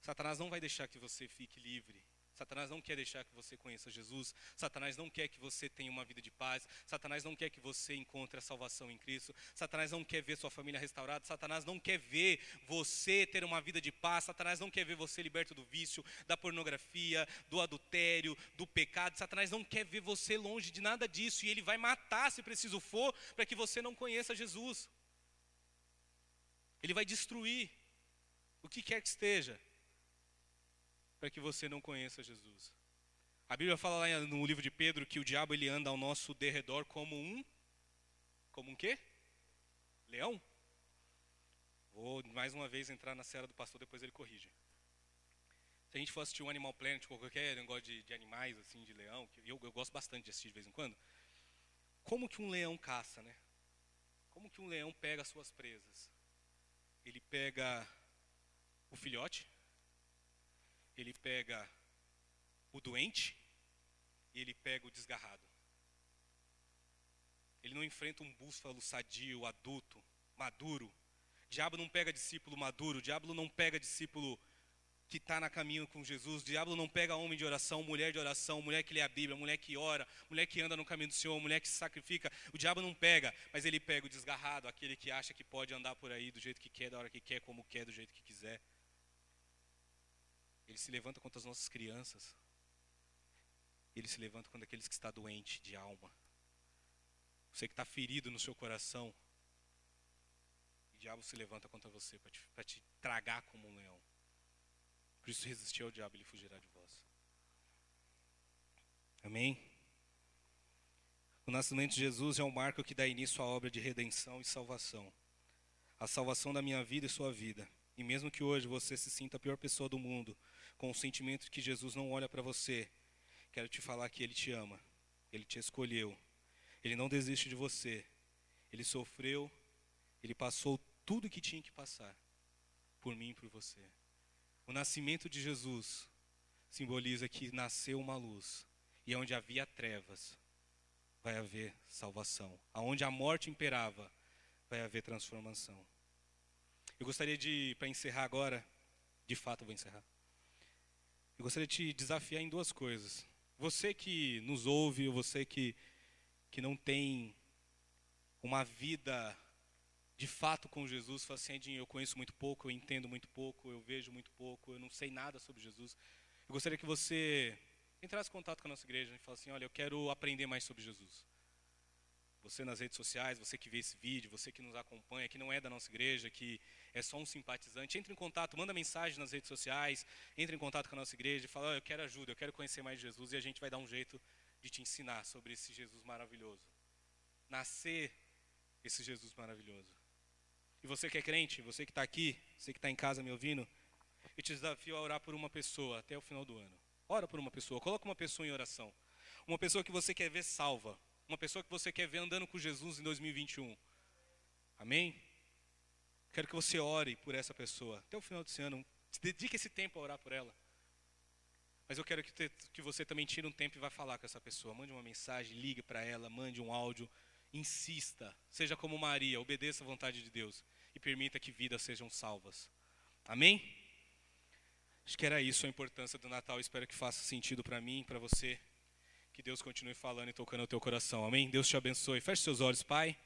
Satanás não vai deixar que você fique livre Satanás não quer deixar que você conheça Jesus. Satanás não quer que você tenha uma vida de paz. Satanás não quer que você encontre a salvação em Cristo. Satanás não quer ver sua família restaurada. Satanás não quer ver você ter uma vida de paz. Satanás não quer ver você liberto do vício, da pornografia, do adultério, do pecado. Satanás não quer ver você longe de nada disso. E ele vai matar, se preciso for, para que você não conheça Jesus. Ele vai destruir o que quer que esteja para que você não conheça Jesus. A Bíblia fala lá no livro de Pedro que o diabo ele anda ao nosso derredor como um como um quê? Leão? Vou mais uma vez entrar na cera do pastor, depois ele corrige. Se a gente for assistir um Animal Planet, qualquer negócio de, de animais, assim, de leão, que eu, eu gosto bastante de assistir de vez em quando, como que um leão caça, né? Como que um leão pega as suas presas? Ele pega o filhote, ele pega o doente e ele pega o desgarrado. Ele não enfrenta um búfalo sadio, adulto, maduro. Diabo não pega discípulo maduro, diabo não pega discípulo que está na caminho com Jesus. Diabo não pega homem de oração, mulher de oração, mulher que lê a Bíblia, mulher que ora, mulher que anda no caminho do Senhor, mulher que se sacrifica. O diabo não pega, mas ele pega o desgarrado, aquele que acha que pode andar por aí do jeito que quer, da hora que quer, como quer, do jeito que quiser. Ele se levanta contra as nossas crianças. Ele se levanta contra aqueles que está doente de alma. Você que está ferido no seu coração. O diabo se levanta contra você para te, te tragar como um leão. Por isso resistir ao diabo, ele fugirá de vós. Amém? O nascimento de Jesus é um marco que dá início à obra de redenção e salvação. A salvação da minha vida e sua vida. E mesmo que hoje você se sinta a pior pessoa do mundo, com o sentimento de que Jesus não olha para você, quero te falar que Ele te ama, Ele te escolheu, Ele não desiste de você, Ele sofreu, Ele passou tudo o que tinha que passar, por mim e por você. O nascimento de Jesus simboliza que nasceu uma luz, e onde havia trevas, vai haver salvação. Aonde a morte imperava, vai haver transformação. Eu gostaria de, para encerrar agora, de fato vou encerrar. Eu gostaria de te desafiar em duas coisas. Você que nos ouve, ou você que, que não tem uma vida de fato com Jesus, fala assim, eu conheço muito pouco, eu entendo muito pouco, eu vejo muito pouco, eu não sei nada sobre Jesus. Eu gostaria que você entrasse em contato com a nossa igreja e falasse assim, olha, eu quero aprender mais sobre Jesus. Você nas redes sociais, você que vê esse vídeo, você que nos acompanha, que não é da nossa igreja, que é só um simpatizante, entre em contato, manda mensagem nas redes sociais, entre em contato com a nossa igreja e fala, oh, eu quero ajuda, eu quero conhecer mais Jesus e a gente vai dar um jeito de te ensinar sobre esse Jesus maravilhoso. Nascer esse Jesus maravilhoso. E você que é crente, você que está aqui, você que está em casa me ouvindo, eu te desafio a orar por uma pessoa até o final do ano. Ora por uma pessoa, coloca uma pessoa em oração. Uma pessoa que você quer ver salva. Uma pessoa que você quer ver andando com Jesus em 2021. Amém? Quero que você ore por essa pessoa. Até o final desse ano, dedique esse tempo a orar por ela. Mas eu quero que, te, que você também tire um tempo e vá falar com essa pessoa. Mande uma mensagem, ligue para ela, mande um áudio insista, seja como Maria, obedeça à vontade de Deus e permita que vidas sejam salvas. Amém? Acho que era isso a importância do Natal. Espero que faça sentido para mim, para você. Que Deus continue falando e tocando o teu coração. Amém? Deus te abençoe. Feche seus olhos, Pai.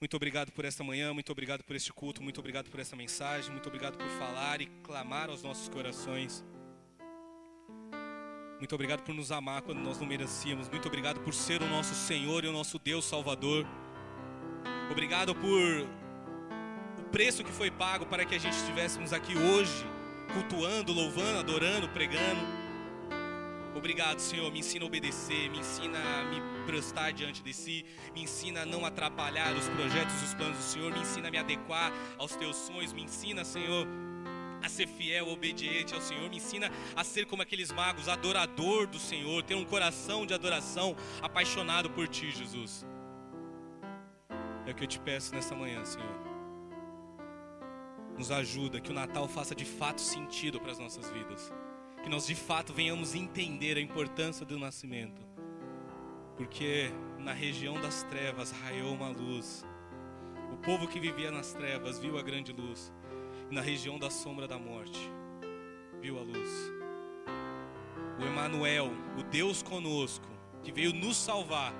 Muito obrigado por esta manhã, muito obrigado por este culto, muito obrigado por essa mensagem, muito obrigado por falar e clamar aos nossos corações. Muito obrigado por nos amar quando nós não merecíamos. Muito obrigado por ser o nosso Senhor e o nosso Deus Salvador. Obrigado por o preço que foi pago para que a gente estivéssemos aqui hoje, cultuando, louvando, adorando, pregando. Obrigado, Senhor. Me ensina a obedecer, me ensina a me prestar diante de si, me ensina a não atrapalhar os projetos, os planos do Senhor, me ensina a me adequar aos teus sonhos, me ensina, Senhor a ser fiel, obediente ao Senhor, me ensina a ser como aqueles magos, adorador do Senhor, ter um coração de adoração, apaixonado por Ti, Jesus. É o que eu te peço nessa manhã, Senhor. Nos ajuda, que o Natal faça de fato sentido para as nossas vidas. Que nós de fato venhamos entender a importância do nascimento. Porque na região das trevas raiou uma luz. O povo que vivia nas trevas viu a grande luz na região da sombra da morte, viu a luz. O Emanuel, o Deus conosco, que veio nos salvar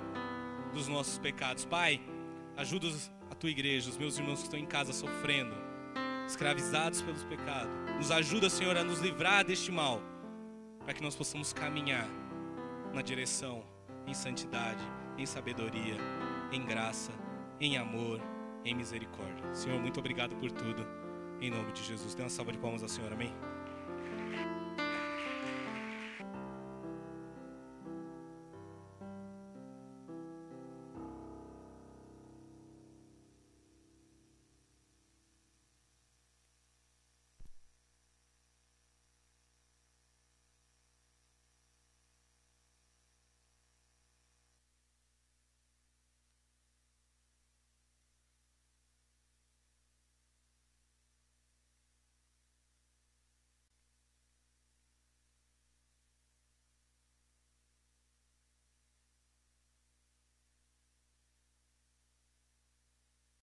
dos nossos pecados. Pai, ajuda a tua igreja, os meus irmãos que estão em casa sofrendo, escravizados pelos pecados. Nos ajuda, Senhor, a nos livrar deste mal, para que nós possamos caminhar na direção em santidade, em sabedoria, em graça, em amor, em misericórdia. Senhor, muito obrigado por tudo. Em nome de Jesus. Dê uma salva de palmas ao Senhor, amém?